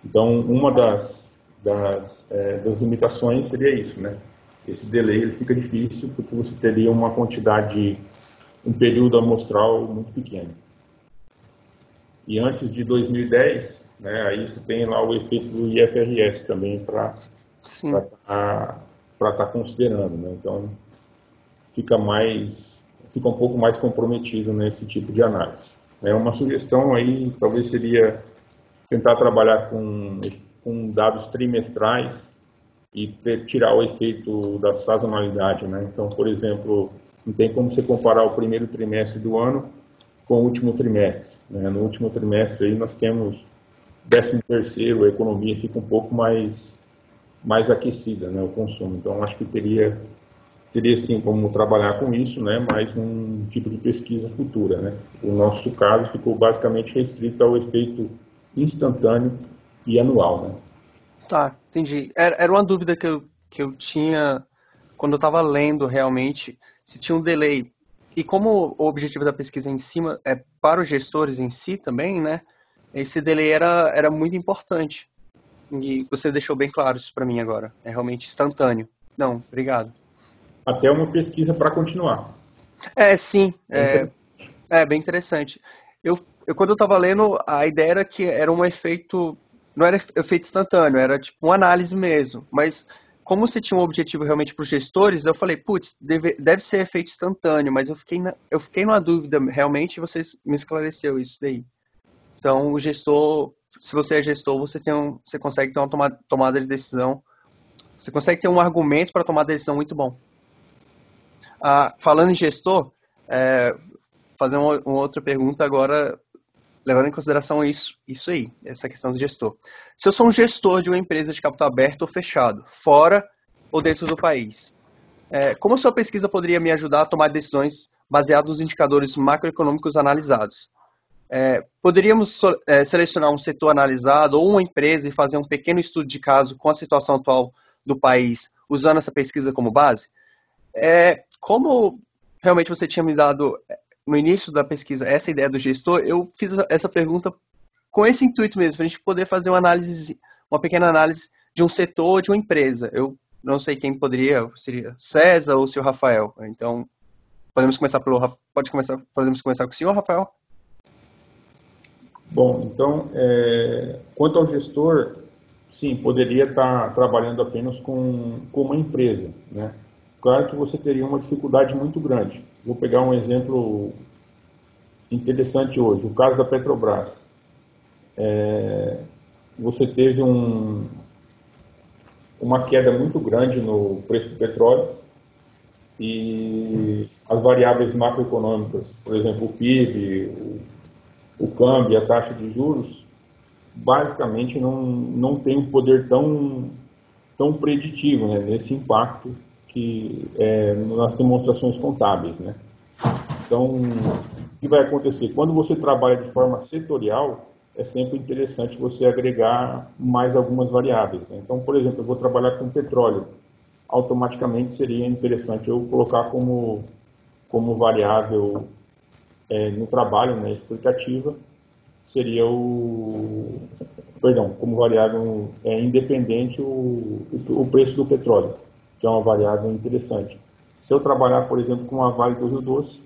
Então, uma das, das, é, das limitações seria isso, né? Esse delay ele fica difícil porque você teria uma quantidade, um período amostral muito pequeno. E antes de 2010, né, aí você tem lá o efeito do IFRS também para estar tá, tá considerando. Né? Então, fica mais fica um pouco mais comprometido nesse tipo de análise. É uma sugestão aí, talvez seria tentar trabalhar com, com dados trimestrais e tirar o efeito da sazonalidade, né? Então, por exemplo, não tem como você comparar o primeiro trimestre do ano com o último trimestre. Né? No último trimestre aí nós temos décimo terceiro, a economia fica um pouco mais mais aquecida, né, o consumo. Então, acho que teria teria sim como trabalhar com isso, né, mais um tipo de pesquisa futura. Né. O nosso caso ficou basicamente restrito ao efeito instantâneo e anual. Né. Tá, entendi. Era, era uma dúvida que eu, que eu tinha quando eu estava lendo realmente, se tinha um delay. E como o objetivo da pesquisa em cima é para os gestores em si também, né, esse delay era, era muito importante. E você deixou bem claro isso para mim agora. É realmente instantâneo. Não, obrigado até uma pesquisa para continuar. É, sim. É, é, bem interessante. Eu, eu quando eu estava lendo, a ideia era que era um efeito. Não era efeito instantâneo, era tipo uma análise mesmo. Mas como você tinha um objetivo realmente para os gestores, eu falei, putz, deve, deve ser efeito instantâneo, mas eu fiquei, na, eu fiquei numa dúvida realmente e você me esclareceu isso daí. Então, o gestor, se você é gestor, você, tem um, você consegue ter uma tomada, tomada de decisão, você consegue ter um argumento para tomar decisão muito bom. Ah, falando em gestor, é, fazer uma, uma, outra pergunta agora, levando em consideração isso, isso aí, essa questão do gestor. Se eu sou um gestor de uma empresa de capital aberto ou fechado, fora ou dentro do país, é, como a sua pesquisa poderia me ajudar a tomar decisões baseadas nos indicadores macroeconômicos analisados? É, poderíamos é, selecionar um setor analisado ou uma empresa e fazer um pequeno estudo de caso com a situação atual do país, usando essa pesquisa como base? É, como realmente você tinha me dado no início da pesquisa essa ideia do gestor, eu fiz essa pergunta com esse intuito mesmo, para a gente poder fazer uma análise, uma pequena análise de um setor, de uma empresa. Eu não sei quem poderia, seria César ou o senhor Rafael. Então, podemos começar pelo pode começar, podemos começar com o senhor Rafael? Bom, então, é, quanto ao gestor, sim, poderia estar trabalhando apenas com, com uma empresa, né? Claro que você teria uma dificuldade muito grande. Vou pegar um exemplo interessante hoje, o caso da Petrobras. É, você teve um, uma queda muito grande no preço do petróleo e as variáveis macroeconômicas, por exemplo, o PIB, o, o câmbio, a taxa de juros, basicamente não, não tem um poder tão, tão preditivo né, nesse impacto que é, nas demonstrações contábeis. Né? Então, o que vai acontecer? Quando você trabalha de forma setorial, é sempre interessante você agregar mais algumas variáveis. Né? Então, por exemplo, eu vou trabalhar com petróleo. Automaticamente seria interessante eu colocar como, como variável é, no trabalho, né, explicativa, seria o. Perdão, como variável é, independente o, o preço do petróleo, que é uma variável interessante. Se eu trabalhar, por exemplo, com a Vale do Rio Doce,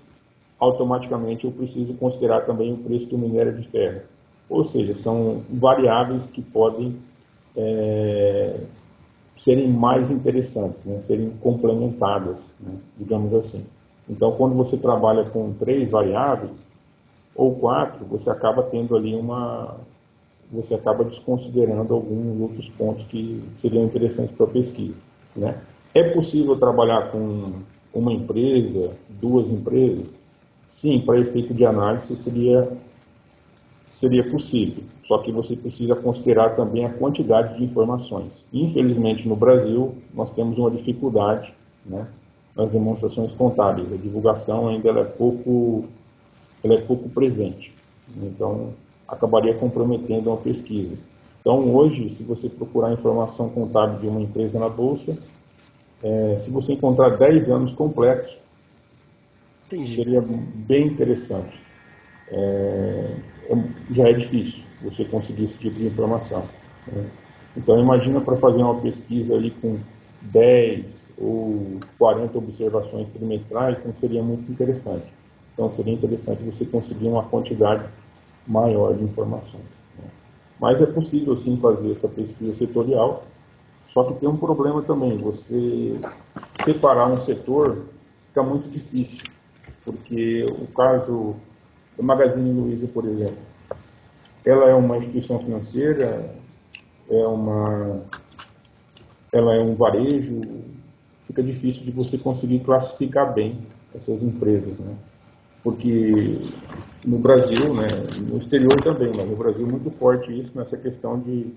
automaticamente eu preciso considerar também o preço do minério de ferro. Ou seja, são variáveis que podem é, serem mais interessantes, né, serem complementadas, né, digamos assim. Então, quando você trabalha com três variáveis ou quatro, você acaba tendo ali uma, você acaba desconsiderando alguns outros pontos que seriam interessantes para a pesquisa. Né? É possível trabalhar com uma empresa, duas empresas? Sim, para efeito de análise seria seria possível, só que você precisa considerar também a quantidade de informações. Infelizmente, no Brasil, nós temos uma dificuldade né, nas demonstrações contábeis. A divulgação ainda é pouco, ela é pouco presente. Então, acabaria comprometendo uma pesquisa. Então, hoje, se você procurar informação contábil de uma empresa na Bolsa, é, se você encontrar 10 anos completos, Entendi. seria bem interessante. É, é, já é difícil você conseguir esse tipo de informação. Né? Então, imagina para fazer uma pesquisa ali com 10 ou 40 observações trimestrais, não seria muito interessante. Então, seria interessante você conseguir uma quantidade maior de informações. Né? Mas é possível, sim, fazer essa pesquisa setorial, só que tem um problema também. Você separar um setor fica muito difícil, porque o caso o Magazine Luiza, por exemplo, ela é uma instituição financeira, é uma, ela é um varejo, fica difícil de você conseguir classificar bem essas empresas, né? Porque no Brasil, né, no exterior também, mas no Brasil é muito forte isso nessa questão de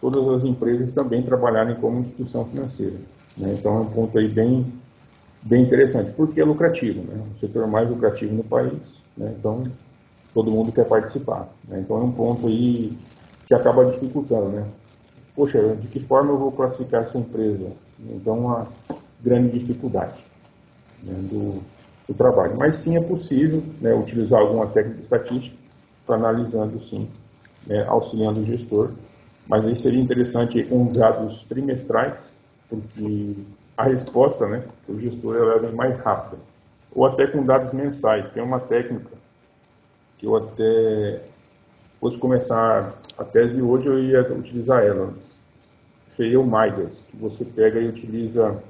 todas as empresas também trabalharem como instituição financeira. Né? Então é um ponto aí bem bem interessante, porque é lucrativo, né? o setor mais lucrativo no país, né? então todo mundo quer participar. Né? Então é um ponto aí que acaba dificultando, né? Poxa, de que forma eu vou classificar essa empresa? Então uma grande dificuldade né, do, do, trabalho. Mas sim é possível né, utilizar alguma técnica estatística para analisando sim, né, auxiliando o gestor. Mas aí seria interessante com dados trimestrais, porque a resposta, né, o gestor ela é mais rápida. Ou até com dados mensais. Tem uma técnica que eu até fosse começar a tese hoje, eu ia utilizar ela. Seria o MIDAS, que você pega e utiliza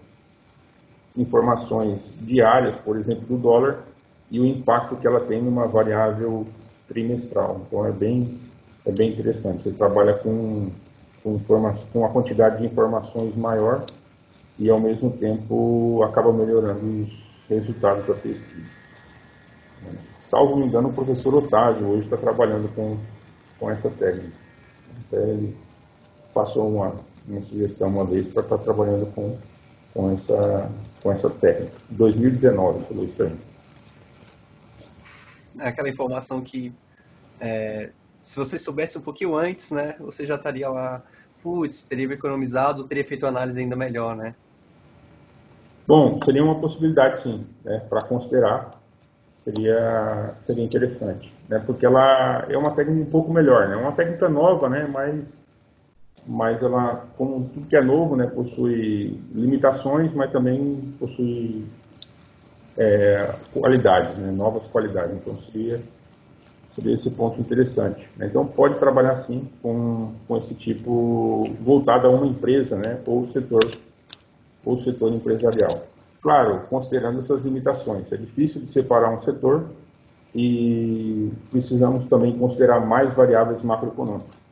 informações diárias, por exemplo, do dólar, e o impacto que ela tem numa variável trimestral. Então é bem, é bem interessante. Você trabalha com, com, com uma quantidade de informações maior e ao mesmo tempo acaba melhorando os resultados da pesquisa. Salvo me engano, o professor Otávio hoje está trabalhando com, com essa técnica. Até ele passou uma, uma sugestão uma vez para estar tá trabalhando com, com, essa, com essa técnica. 2019, falou isso aí. É aquela informação que é, se você soubesse um pouquinho antes, né, você já estaria lá, putz, teria economizado, teria feito análise ainda melhor, né? Bom, seria uma possibilidade sim, né, para considerar seria, seria interessante, né? porque ela é uma técnica um pouco melhor, né? uma técnica nova, né? mas, mas ela, como tudo que é novo, né? possui limitações, mas também possui é, qualidades, né? novas qualidades, então seria, seria esse ponto interessante. Então pode trabalhar sim com, com esse tipo voltado a uma empresa né? ou setor, ou setor empresarial. Claro, considerando essas limitações. É difícil de separar um setor e precisamos também considerar mais variáveis macroeconômicas.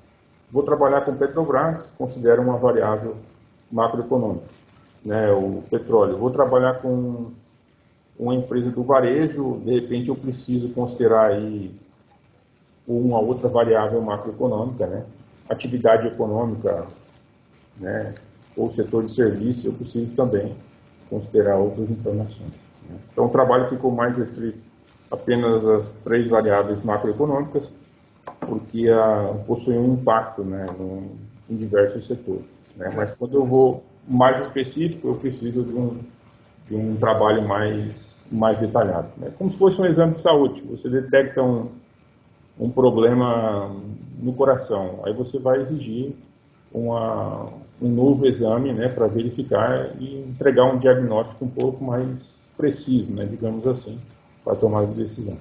Vou trabalhar com Petrobras, considero uma variável macroeconômica, né, o petróleo. Vou trabalhar com uma empresa do varejo, de repente eu preciso considerar aí uma outra variável macroeconômica, né? Atividade econômica, né? Ou setor de serviço, eu preciso também considerar outras informações. Né? Então, o trabalho ficou mais restrito apenas às três variáveis macroeconômicas, porque a, possui um impacto né, no, em diversos setores. Né? Mas quando eu vou mais específico, eu preciso de um, de um trabalho mais, mais detalhado. Né? Como se fosse um exame de saúde. Você detecta um, um problema no coração, aí você vai exigir uma, um novo exame né, para verificar e entregar um diagnóstico um pouco mais preciso, né, digamos assim, para tomar a decisão.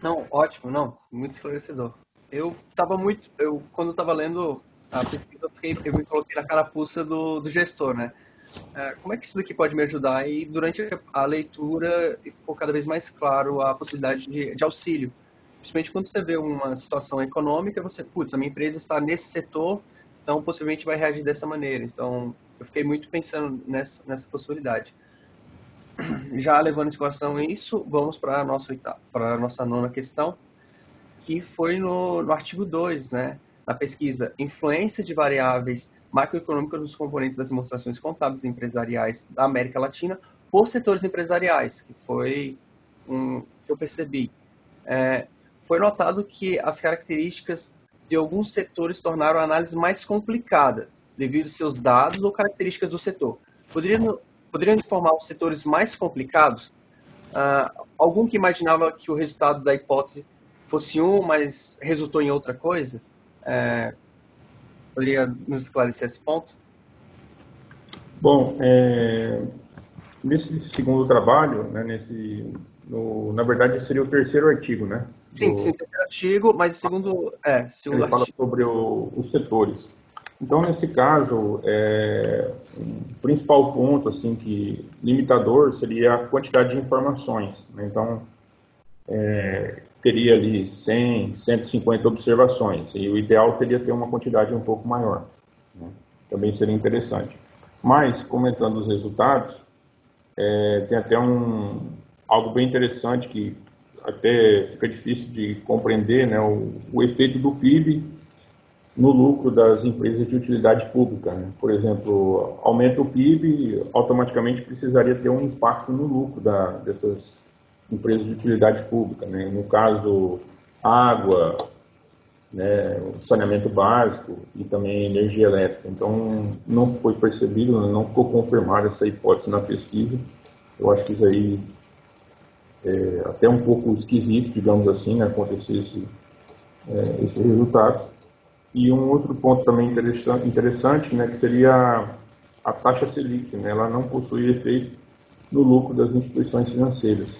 Não, ótimo, não, muito esclarecedor. Eu estava muito, eu quando estava lendo a pesquisa, eu, fiquei, eu me coloquei na carapuça do, do gestor, né? É, como é que isso daqui pode me ajudar? E durante a leitura ficou cada vez mais claro a possibilidade de, de auxílio. Principalmente quando você vê uma situação econômica, você, putz, a minha empresa está nesse setor, então possivelmente vai reagir dessa maneira. Então, eu fiquei muito pensando nessa, nessa possibilidade. Já levando em consideração isso, vamos para a nossa, para nossa nona questão, que foi no, no artigo 2, né, na pesquisa Influência de variáveis macroeconômicas nos componentes das demonstrações contábeis empresariais da América Latina por setores empresariais, que foi um que eu percebi. É, foi notado que as características de alguns setores tornaram a análise mais complicada, devido aos seus dados ou características do setor. Poderiam, poderiam informar os setores mais complicados? Uh, algum que imaginava que o resultado da hipótese fosse um, mas resultou em outra coisa? É, poderia nos esclarecer esse ponto? Bom, é, nesse segundo trabalho, né, nesse, no, na verdade seria o terceiro artigo, né? Sim, do... sim, terceiro artigo, mas segundo, é, segundo ele artigo. fala sobre o, os setores. Então, nesse caso, é, o principal ponto, assim, que limitador seria a quantidade de informações. Né? Então, é, teria ali 100, 150 observações, e o ideal seria ter uma quantidade um pouco maior. Né? Também seria interessante. Mas, comentando os resultados, é, tem até um, algo bem interessante que até fica difícil de compreender, né, o, o efeito do PIB no lucro das empresas de utilidade pública. Né? Por exemplo, aumenta o PIB, automaticamente precisaria ter um impacto no lucro da, dessas empresas de utilidade pública. Né? No caso, água, né, saneamento básico e também energia elétrica. Então, não foi percebido, não ficou confirmada essa hipótese na pesquisa. Eu acho que isso aí é até um pouco esquisito, digamos assim, né, acontecer esse, é, esse resultado. E um outro ponto também interessante, interessante né, que seria a taxa Selic. Né, ela não possui efeito no lucro das instituições financeiras.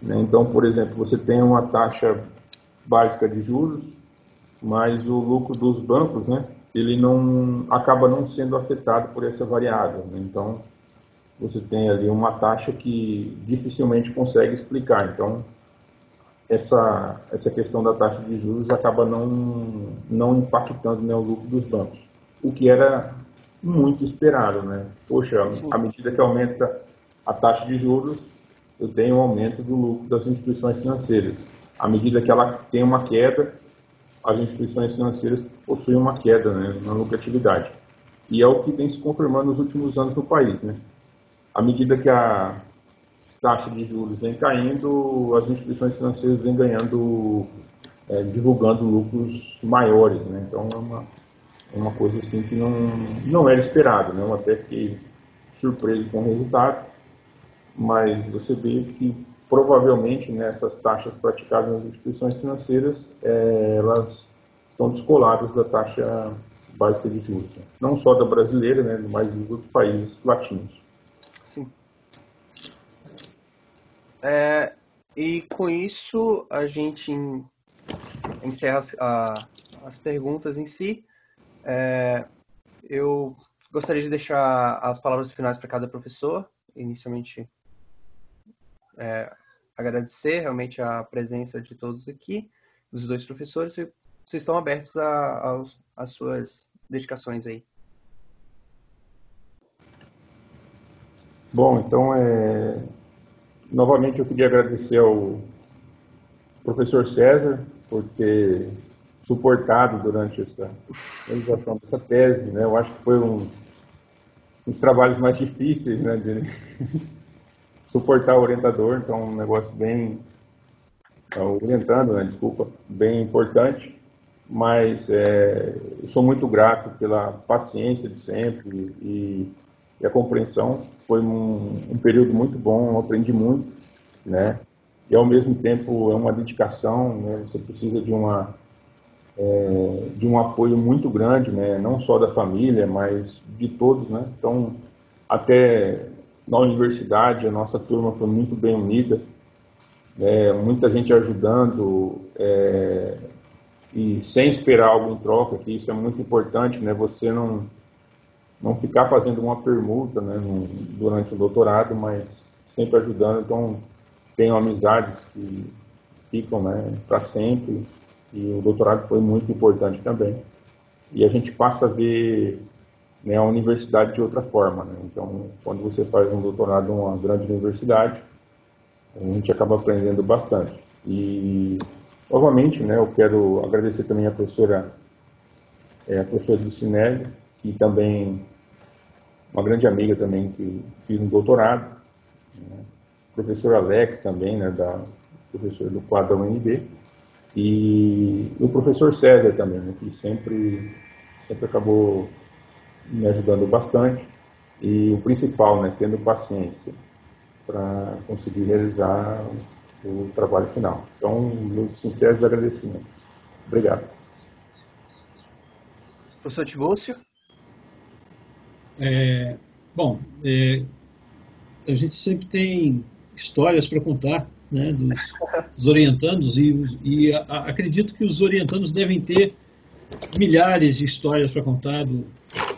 Né? Então, por exemplo, você tem uma taxa básica de juros, mas o lucro dos bancos, né, ele não acaba não sendo afetado por essa variável. Né? Então, você tem ali uma taxa que dificilmente consegue explicar. Então, essa, essa questão da taxa de juros acaba não, não impactando né, o lucro dos bancos, o que era muito esperado. Né? Poxa, à medida que aumenta a taxa de juros, eu tenho um aumento do lucro das instituições financeiras. À medida que ela tem uma queda, as instituições financeiras possuem uma queda né, na lucratividade. E é o que vem se confirmando nos últimos anos no país. Né? À medida que a taxa de juros vem caindo, as instituições financeiras vêm ganhando, é, divulgando lucros maiores, né? Então é uma, é uma coisa assim que não, não era esperado, né? Eu até fiquei surpreso com o resultado, mas você vê que provavelmente nessas taxas praticadas nas instituições financeiras, é, elas estão descoladas da taxa básica de juros, não só da brasileira, né, mas dos outros países latinos. Sim. É, e com isso a gente encerra as, a, as perguntas em si. É, eu gostaria de deixar as palavras finais para cada professor. Inicialmente, é, agradecer realmente a presença de todos aqui, dos dois professores. Vocês estão abertos às suas dedicações aí. Bom, então, é... novamente eu queria agradecer ao professor César por ter suportado durante essa realização dessa tese. Né? Eu acho que foi um, um dos trabalhos mais difíceis né, de suportar o orientador, então um negócio bem orientando, né, desculpa, bem importante, mas é, eu sou muito grato pela paciência de sempre e, e a compreensão. Foi um, um, período muito bom, aprendi muito, né? E ao mesmo tempo é uma dedicação, né? Você precisa de uma é, de um apoio muito grande, né? Não só da família, mas de todos, né? Então até na universidade a nossa turma foi muito bem unida é, muita gente ajudando é, e sem esperar algo em troca, que isso é muito importante, né? Você não não ficar fazendo uma permuta, né, no, durante o doutorado, mas sempre ajudando. Então tenho amizades que ficam, né, para sempre. E o doutorado foi muito importante também. E a gente passa a ver né, a universidade de outra forma. Né? Então, quando você faz um doutorado em uma grande universidade, a gente acaba aprendendo bastante. E, novamente, né, eu quero agradecer também a professora, é, a professora Lucinelli, que também, uma grande amiga também, que fiz um doutorado, né, professor Alex também, né, da, professor do quadro UNB, e o professor César também, né, que sempre, sempre acabou me ajudando bastante, e o principal, né, tendo paciência para conseguir realizar o trabalho final. Então, meus sinceros agradecimentos. Obrigado. Professor Tibúcio? É, bom, é, a gente sempre tem histórias para contar né, dos, dos orientandos e, e a, a, acredito que os orientandos devem ter milhares de histórias para contar do,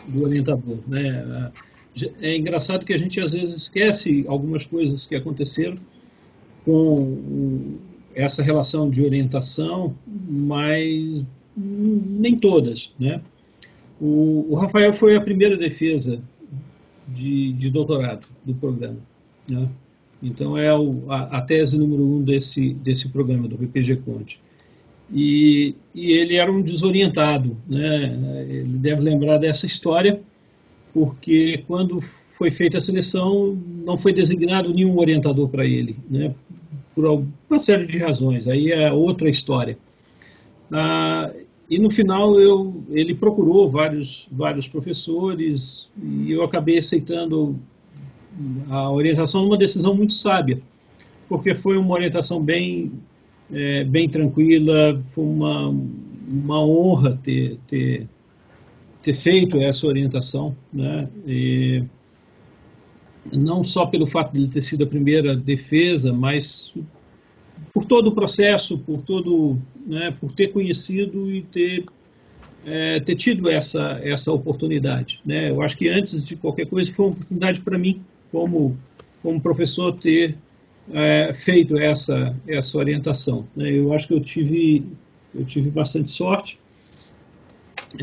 do orientador. Né? é engraçado que a gente às vezes esquece algumas coisas que aconteceram com essa relação de orientação, mas nem todas, né? O, o Rafael foi a primeira defesa de, de doutorado do programa, né? Então é o, a, a, tese número um desse desse programa do PPG Conte. E, e ele era um desorientado, né? Ele deve lembrar dessa história porque quando foi feita a seleção não foi designado nenhum orientador para ele, né? por uma série de razões. Aí é outra história. Ah, e no final eu, ele procurou vários, vários professores e eu acabei aceitando a orientação numa decisão muito sábia, porque foi uma orientação bem, é, bem tranquila, foi uma, uma honra ter, ter ter feito essa orientação, né? E não só pelo fato de ter sido a primeira defesa, mas por todo o processo, por todo, né, por ter conhecido e ter é, ter tido essa essa oportunidade, né? Eu acho que antes de qualquer coisa foi uma oportunidade para mim, como como professor, ter é, feito essa essa orientação. Né? Eu acho que eu tive eu tive bastante sorte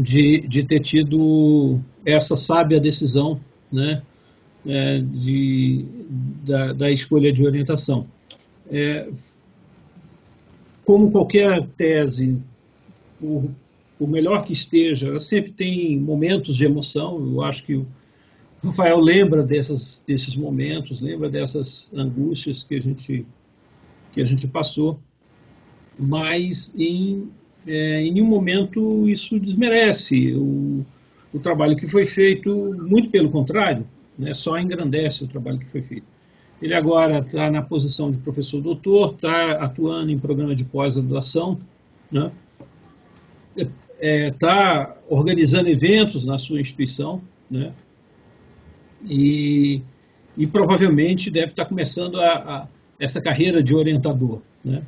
de, de ter tido essa sábia decisão né, é, de, da, da, escolha de orientação. É, como qualquer tese, por, melhor que esteja, ela sempre tem momentos de emoção. Eu acho que o Rafael lembra dessas, desses momentos, lembra dessas angústias que a gente, que a gente passou, mas em é, em nenhum momento isso desmerece o, o, trabalho que foi feito, muito pelo contrário, né, só engrandece o trabalho que foi feito. Ele agora está na posição de professor doutor, está atuando em programa de pós-graduação, né? está é, tá organizando eventos na sua instituição, né? e, e provavelmente deve estar tá começando a, a, essa carreira de orientador. Né?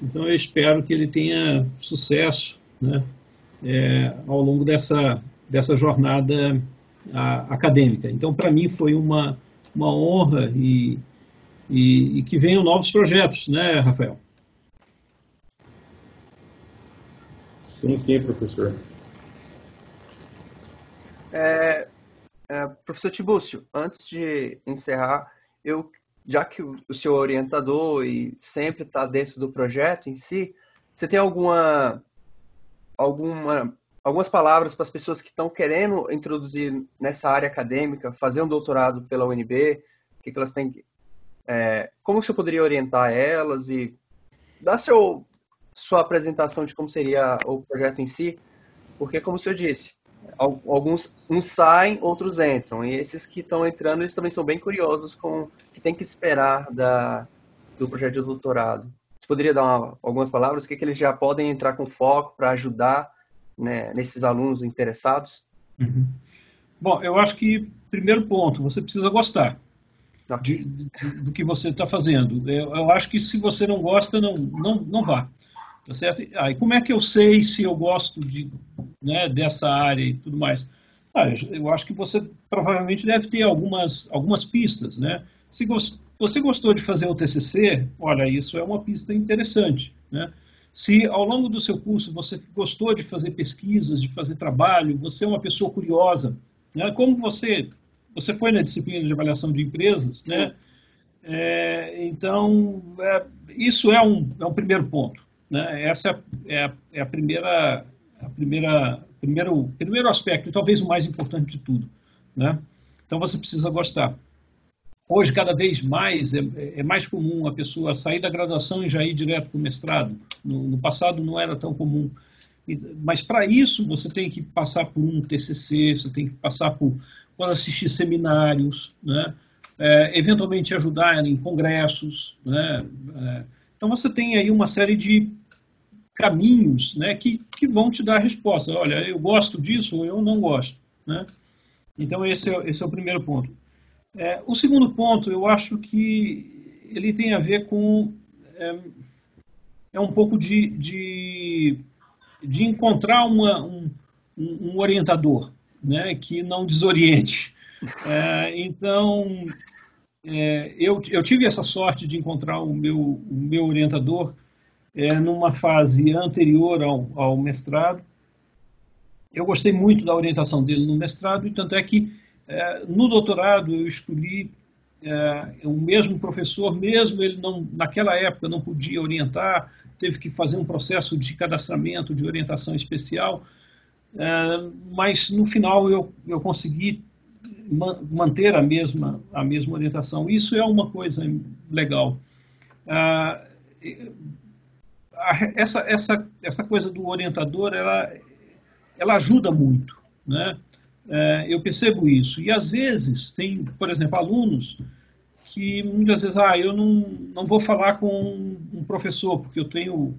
Então eu espero que ele tenha sucesso né? É, ao longo dessa, dessa jornada a, acadêmica. Então, para mim, foi uma, uma honra e, e, e que venham novos projetos, né, Rafael? Sim, sim, professor. É, é, professor Tibúcio, antes de encerrar, eu, já que o senhor é orientador e sempre está dentro do projeto em si, você tem alguma, alguma, algumas palavras para as pessoas que estão querendo introduzir nessa área acadêmica, fazer um doutorado pela UNB, o que, que elas têm é, como você poderia orientar elas e dar seu, sua apresentação de como seria o projeto em si? Porque, como o senhor disse, alguns uns saem, outros entram. E esses que estão entrando, eles também são bem curiosos com o que tem que esperar da, do projeto de doutorado. Você poderia dar uma, algumas palavras? O que, que eles já podem entrar com foco para ajudar né, nesses alunos interessados? Uhum. Bom, eu acho que, primeiro ponto, você precisa gostar de, de, do que você está fazendo. Eu, eu, acho que se você não gosta, não, não, não vá. Tá certo? Aí, como é que eu sei se eu gosto de, né, dessa área e tudo mais? Ah, eu acho que você provavelmente deve ter algumas, algumas pistas, né? Se você gostou de fazer o TCC, olha, isso é uma pista interessante, né? Se ao longo do seu curso você gostou de fazer pesquisas, de fazer trabalho, você é uma pessoa curiosa, né? como você você foi na disciplina de avaliação de empresas, né? Sim. né? É, então, é, isso é um, é um primeiro ponto. Né? Essa é a, é a primeira, a primeira, primeiro, primeiro aspecto, e talvez o mais importante de tudo. Né? Então, você precisa gostar. Hoje, cada vez mais, é, é mais comum a pessoa sair da graduação e já ir direto para o mestrado. No, no passado não era tão comum. Mas para isso você tem que passar por um TCC, você tem que passar por, por assistir seminários, né? É, eventualmente ajudar em congressos. Né? É, então você tem aí uma série de caminhos né, que, que vão te dar a resposta. Olha, eu gosto disso ou eu não gosto. Né? Então esse é, esse é o primeiro ponto. É, o segundo ponto, eu acho que ele tem a ver com é, é um pouco de, de, de encontrar uma, um, um orientador né, que não desoriente. É, então, é, eu, eu tive essa sorte de encontrar o meu, o meu orientador é, numa fase anterior ao, ao mestrado. Eu gostei muito da orientação dele no mestrado, e tanto é que é, no doutorado eu escolhi é, o mesmo professor, mesmo ele não, naquela época não podia orientar, teve que fazer um processo de cadastramento, de orientação especial, é, mas no final eu, eu consegui manter a mesma, a mesma orientação. Isso é uma coisa legal. Ah, essa, essa, essa coisa do orientador, ela, ela ajuda muito, né? É, eu percebo isso. E às vezes tem, por exemplo, alunos que muitas vezes, ah, eu não, não vou falar com um professor porque eu tenho,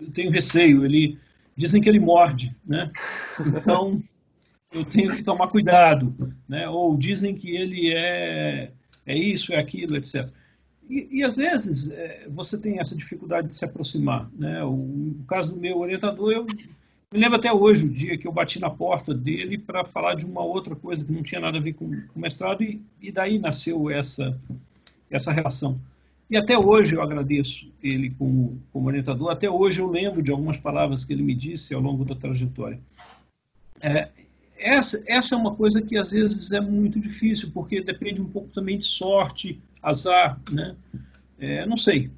eu tenho receio. Ele dizem que ele morde, né? Então eu tenho que tomar cuidado, né? Ou dizem que ele é é isso, é aquilo, etc. E, e às vezes é, você tem essa dificuldade de se aproximar, né? O, o caso do meu orientador, eu me lembro até hoje o dia que eu bati na porta dele para falar de uma outra coisa que não tinha nada a ver com, o mestrado e, e daí nasceu essa essa relação. E até hoje eu agradeço ele como, como orientador, até hoje eu lembro de algumas palavras que ele me disse ao longo da trajetória. É, essa, essa é uma coisa que às vezes é muito difícil, porque depende um pouco também de sorte, azar, né? É, não sei.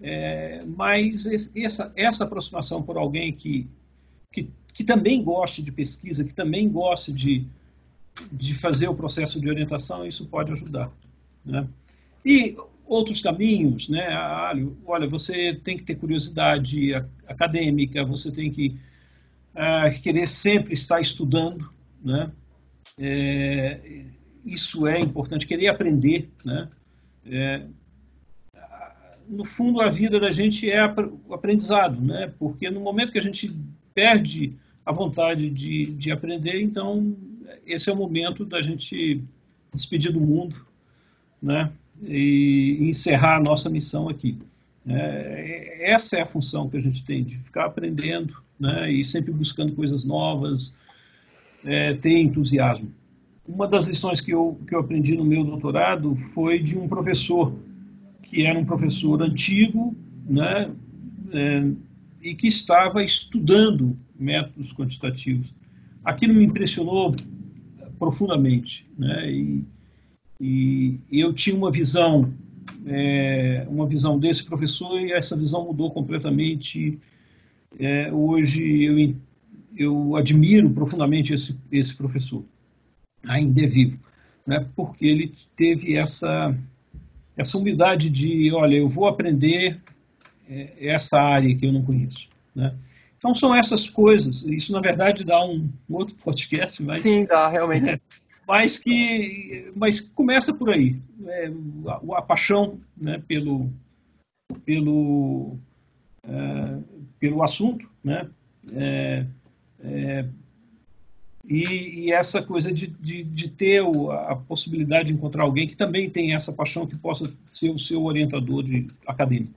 É, mas essa, essa aproximação por alguém que, que, que também goste de pesquisa, que também goste de, de fazer o processo de orientação, isso pode ajudar. Né? E outros caminhos, né? Olha, você tem que ter curiosidade acadêmica, você tem que uh, querer sempre estar estudando, né? É, isso é importante, querer aprender, né? É, no fundo, a vida da gente é o aprendizado, né? Porque no momento que a gente perde a vontade de, de aprender, então esse é o momento da gente despedir do mundo, né? E encerrar a nossa missão aqui. É, essa é a função que a gente tem, de ficar aprendendo, né? E sempre buscando coisas novas, é, ter entusiasmo. Uma das lições que eu, que eu aprendi no meu doutorado foi de um professor que era um professor antigo, né, é, e que estava estudando métodos quantitativos. Aquilo me impressionou profundamente, né, e, e eu tinha uma visão, é, uma visão desse professor e essa visão mudou completamente. É, hoje eu, eu admiro profundamente esse, esse professor, ainda é vivo, né, porque ele teve essa essa humildade de, olha, eu vou aprender é, essa área que eu não conheço. Né? Então são essas coisas. Isso na verdade dá um, outro podcast, mas sim, dá realmente. Mas que, mas começa por aí, é, a, a, paixão, né, pelo, pelo, é, pelo assunto, né, é, é, e, e essa coisa de, de, de ter a possibilidade de encontrar alguém que também tem essa paixão que possa ser o seu orientador de acadêmico.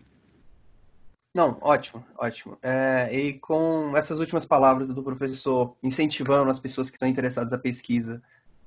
Não, ótimo, ótimo. É, e com essas últimas palavras do professor incentivando as pessoas que estão interessadas na pesquisa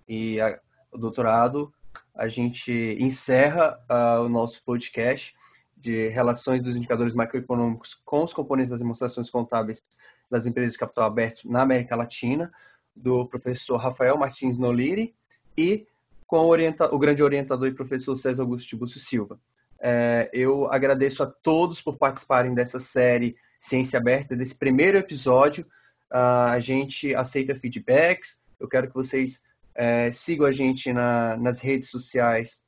e a, o doutorado, a gente encerra uh, o nosso podcast de relações dos indicadores macroeconômicos com os componentes das demonstrações contábeis das empresas de capital aberto na América Latina do professor Rafael Martins Noliri e com o, orienta o grande orientador e professor César Augusto Tiburcio Silva. É, eu agradeço a todos por participarem dessa série Ciência Aberta, desse primeiro episódio. Uh, a gente aceita feedbacks. Eu quero que vocês é, a gente na, nas redes sociais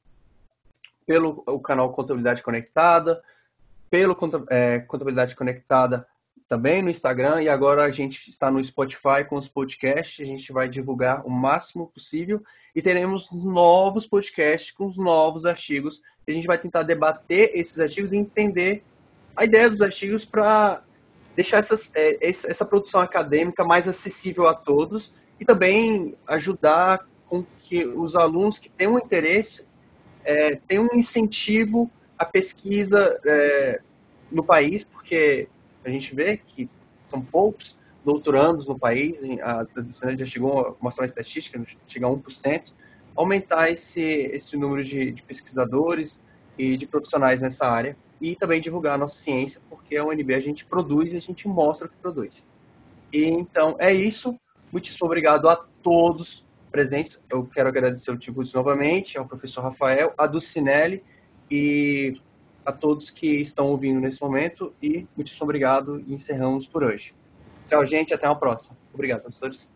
pelo o canal Contabilidade Conectada, pelo é, Contabilidade Conectada também no Instagram e agora a gente está no Spotify com os podcasts. A gente vai divulgar o máximo possível e teremos novos podcasts com os novos artigos. A gente vai tentar debater esses artigos e entender a ideia dos artigos para deixar essas, é, essa produção acadêmica mais acessível a todos e também ajudar com que os alunos que têm um interesse é, tenham um incentivo à pesquisa é, no país, porque a gente vê que são poucos doutorandos no país, a Dicena já chegou a mostrar uma estatística, chega a 1%, aumentar esse, esse número de, de pesquisadores e de profissionais nessa área e também divulgar a nossa ciência, porque a UNB a gente produz e a gente mostra o que produz. E, então, é isso. Muitíssimo obrigado a todos presentes. Eu quero agradecer o Tibus novamente, ao professor Rafael, a Ducinelli e a todos que estão ouvindo nesse momento e muito obrigado e encerramos por hoje. Tchau, gente, até uma próxima. Obrigado, professores.